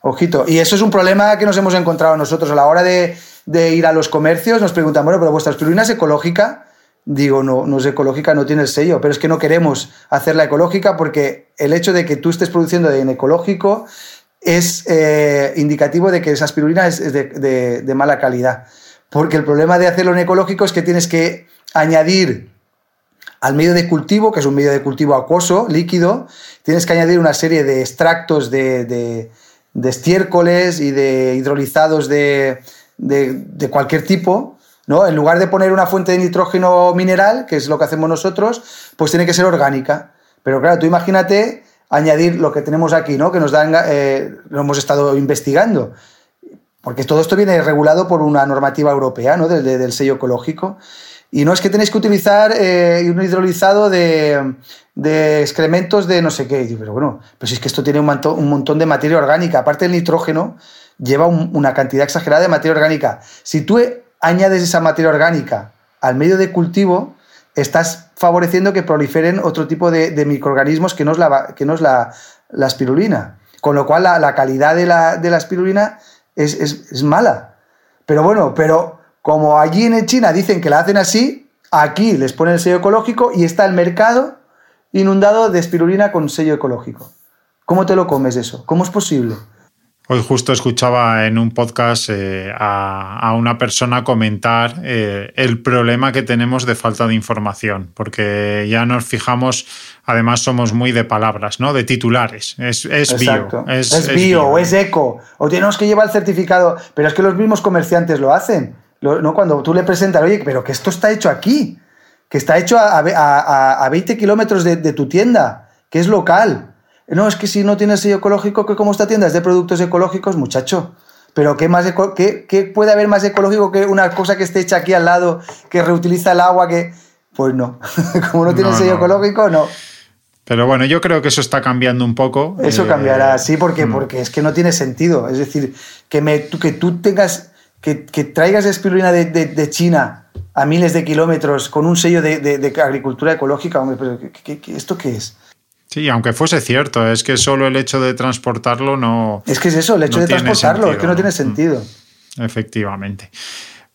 Ojito. Y eso es un problema que nos hemos encontrado nosotros a la hora de, ir a los comercios. Nos preguntan, bueno, pero vuestra espirulina es ecológica digo, no, no es ecológica, no tiene el sello, pero es que no queremos hacerla ecológica porque el hecho de que tú estés produciendo en ecológico es eh, indicativo de que esa espirulina es, de, mala calidad. Porque el problema de hacerlo en ecológico es que tienes que añadir al medio de cultivo, que es un medio de cultivo acuoso, líquido, tienes que añadir una serie de extractos de estiércoles y de hidrolizados de, cualquier tipo ¿no? En lugar de poner una fuente de nitrógeno mineral, que es lo que hacemos nosotros, pues tiene que ser orgánica. Pero claro, tú imagínate añadir lo que tenemos aquí, ¿no? Que nos dan, eh, lo hemos estado investigando. Porque todo esto viene regulado por una normativa europea, ¿no? Del, sello ecológico. Y no es que tenéis que utilizar eh, un hidrolizado de, excrementos de no sé qué. Pero bueno, si es que esto tiene un, un montón de materia orgánica. Aparte del nitrógeno, lleva una cantidad exagerada de materia orgánica. Si tú añades esa materia orgánica al medio de cultivo, estás favoreciendo que proliferen otro tipo de, microorganismos que no es, la, que no es la, espirulina. Con lo cual la, calidad de la, de la espirulina es, es, mala. Pero bueno, pero como allí en China dicen que la hacen así, aquí les ponen el sello ecológico y está el mercado inundado de espirulina con sello ecológico. ¿Cómo te lo comes eso? ¿Cómo es posible? Hoy justo escuchaba en un podcast eh, a, una persona comentar eh, el problema que tenemos de falta de información, porque ya nos fijamos, además somos muy de palabras, ¿no? De titulares. Es, es bio. Es, bio, o es eco, o tenemos que llevar el certificado, pero es que los mismos comerciantes lo hacen. ¿no? Cuando tú le presentas, oye, pero que esto está hecho aquí, que está hecho a, 20 kilómetros de, tu tienda, que es local. No, es que si no tienes sello ecológico, que como esta tienda es de productos ecológicos, muchacho. Pero ¿qué, más qué, puede haber más ecológico que una cosa que esté hecha aquí al lado, que reutiliza el agua, que... Pues no. como no tiene sello ecológico, no. Pero bueno, yo creo que eso está cambiando un poco. Eso cambiará, eh, sí, porque, mm. porque es que no tiene sentido. Es decir, que, me, que tú tengas que, traigas espirulina de, China a miles de kilómetros con un sello de, agricultura ecológica, hombre, pero esto qué es? Sí, aunque fuese cierto, es que solo el hecho de transportarlo no. Es que es eso, el hecho de transportarlo, es que no tiene sentido. Mm, efectivamente.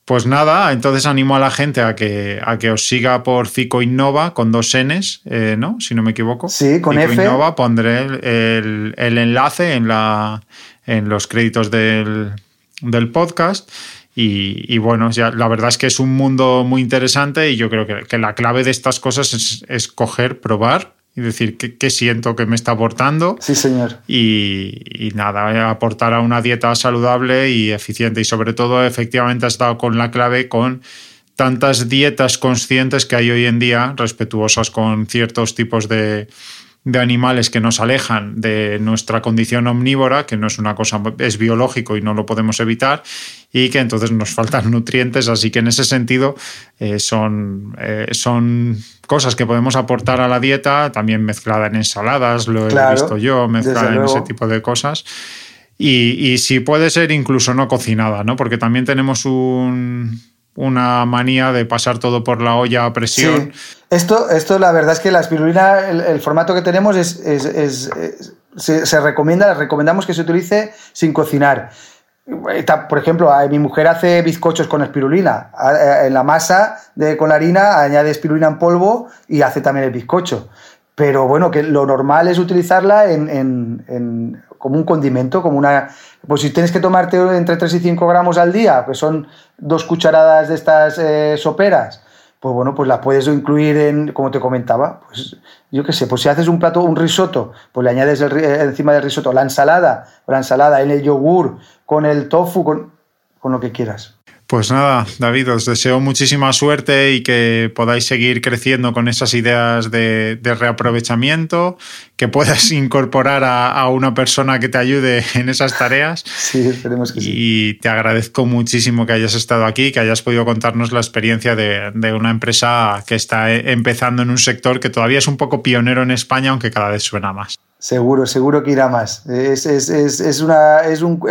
Pues nada, entonces animo a la gente a que, a que os siga por Fico Innova con dos Ns, eh, ¿no? Si no me equivoco. Sí, con Fico Innova pondré el, el, enlace en, la, en los créditos del, del podcast. Y, bueno, ya, la verdad es que es un mundo muy interesante y yo creo que, la clave de estas cosas es, es coger, probar y decir qué, siento que me está aportando. Sí, señor. Y, nada, aportar a una dieta saludable y eficiente. Y sobre todo, efectivamente, ha estado con la clave con tantas dietas conscientes que hay hoy en día, respetuosas con ciertos tipos de, de animales que nos alejan de nuestra condición omnívora, que no es una cosa, es biológico y no lo podemos evitar, y que entonces nos faltan nutrientes, así que en ese sentido eh, son, eh, son cosas que podemos aportar a la dieta, también mezclada en ensaladas, lo he visto yo, mezclada en ese tipo de cosas. Y, y si puede ser incluso no cocinada, ¿no? Porque también tenemos un, una manía de pasar todo por la olla a presión. Esto, esto la verdad es que la espirulina, el, formato que tenemos es, se, recomienda, recomendamos que se utilice sin cocinar. Por ejemplo, mi mujer hace bizcochos con espirulina. En la masa de, con la harina añade espirulina en polvo y hace también el bizcocho. Pero bueno, que lo normal es utilizarla en, como un condimento, como una... Pues si tienes que tomarte entre 3 y 5 gramos al día, que son dos cucharadas de estas eh, soperas, pues bueno, pues las puedes incluir en, como te comentaba, pues yo qué sé, pues si haces un plato, un risotto, pues le añades encima del risotto la ensalada, la ensalada en el yogur, con el tofu, con, con lo que quieras. Pues nada, David, os deseo muchísima suerte y que podáis seguir creciendo con esas ideas de, reaprovechamiento, que puedas incorporar a, una persona que te ayude en esas tareas. Sí, esperemos que sí. Y te agradezco muchísimo que hayas estado aquí, que hayas podido contarnos la experiencia de, una empresa que está empezando en un sector que todavía es un poco pionero en España, aunque cada vez suena más. Seguro, seguro que irá más. Es, es, una, es, un,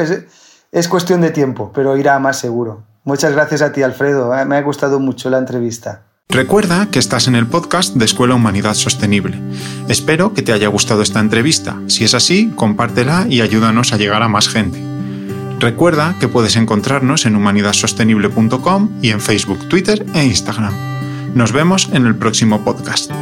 es cuestión de tiempo, pero irá más seguro. Muchas gracias a ti, Alfredo. Eh, me ha gustado mucho la entrevista. Recuerda que estás en el podcast de Escuela Humanidad Sostenible. Espero que te haya gustado esta entrevista. Si es así, compártela y ayúdanos a llegar a más gente. Recuerda que puedes encontrarnos en humanidadsostenible.com y en Facebook, Twitter e Instagram. Nos vemos en el próximo podcast.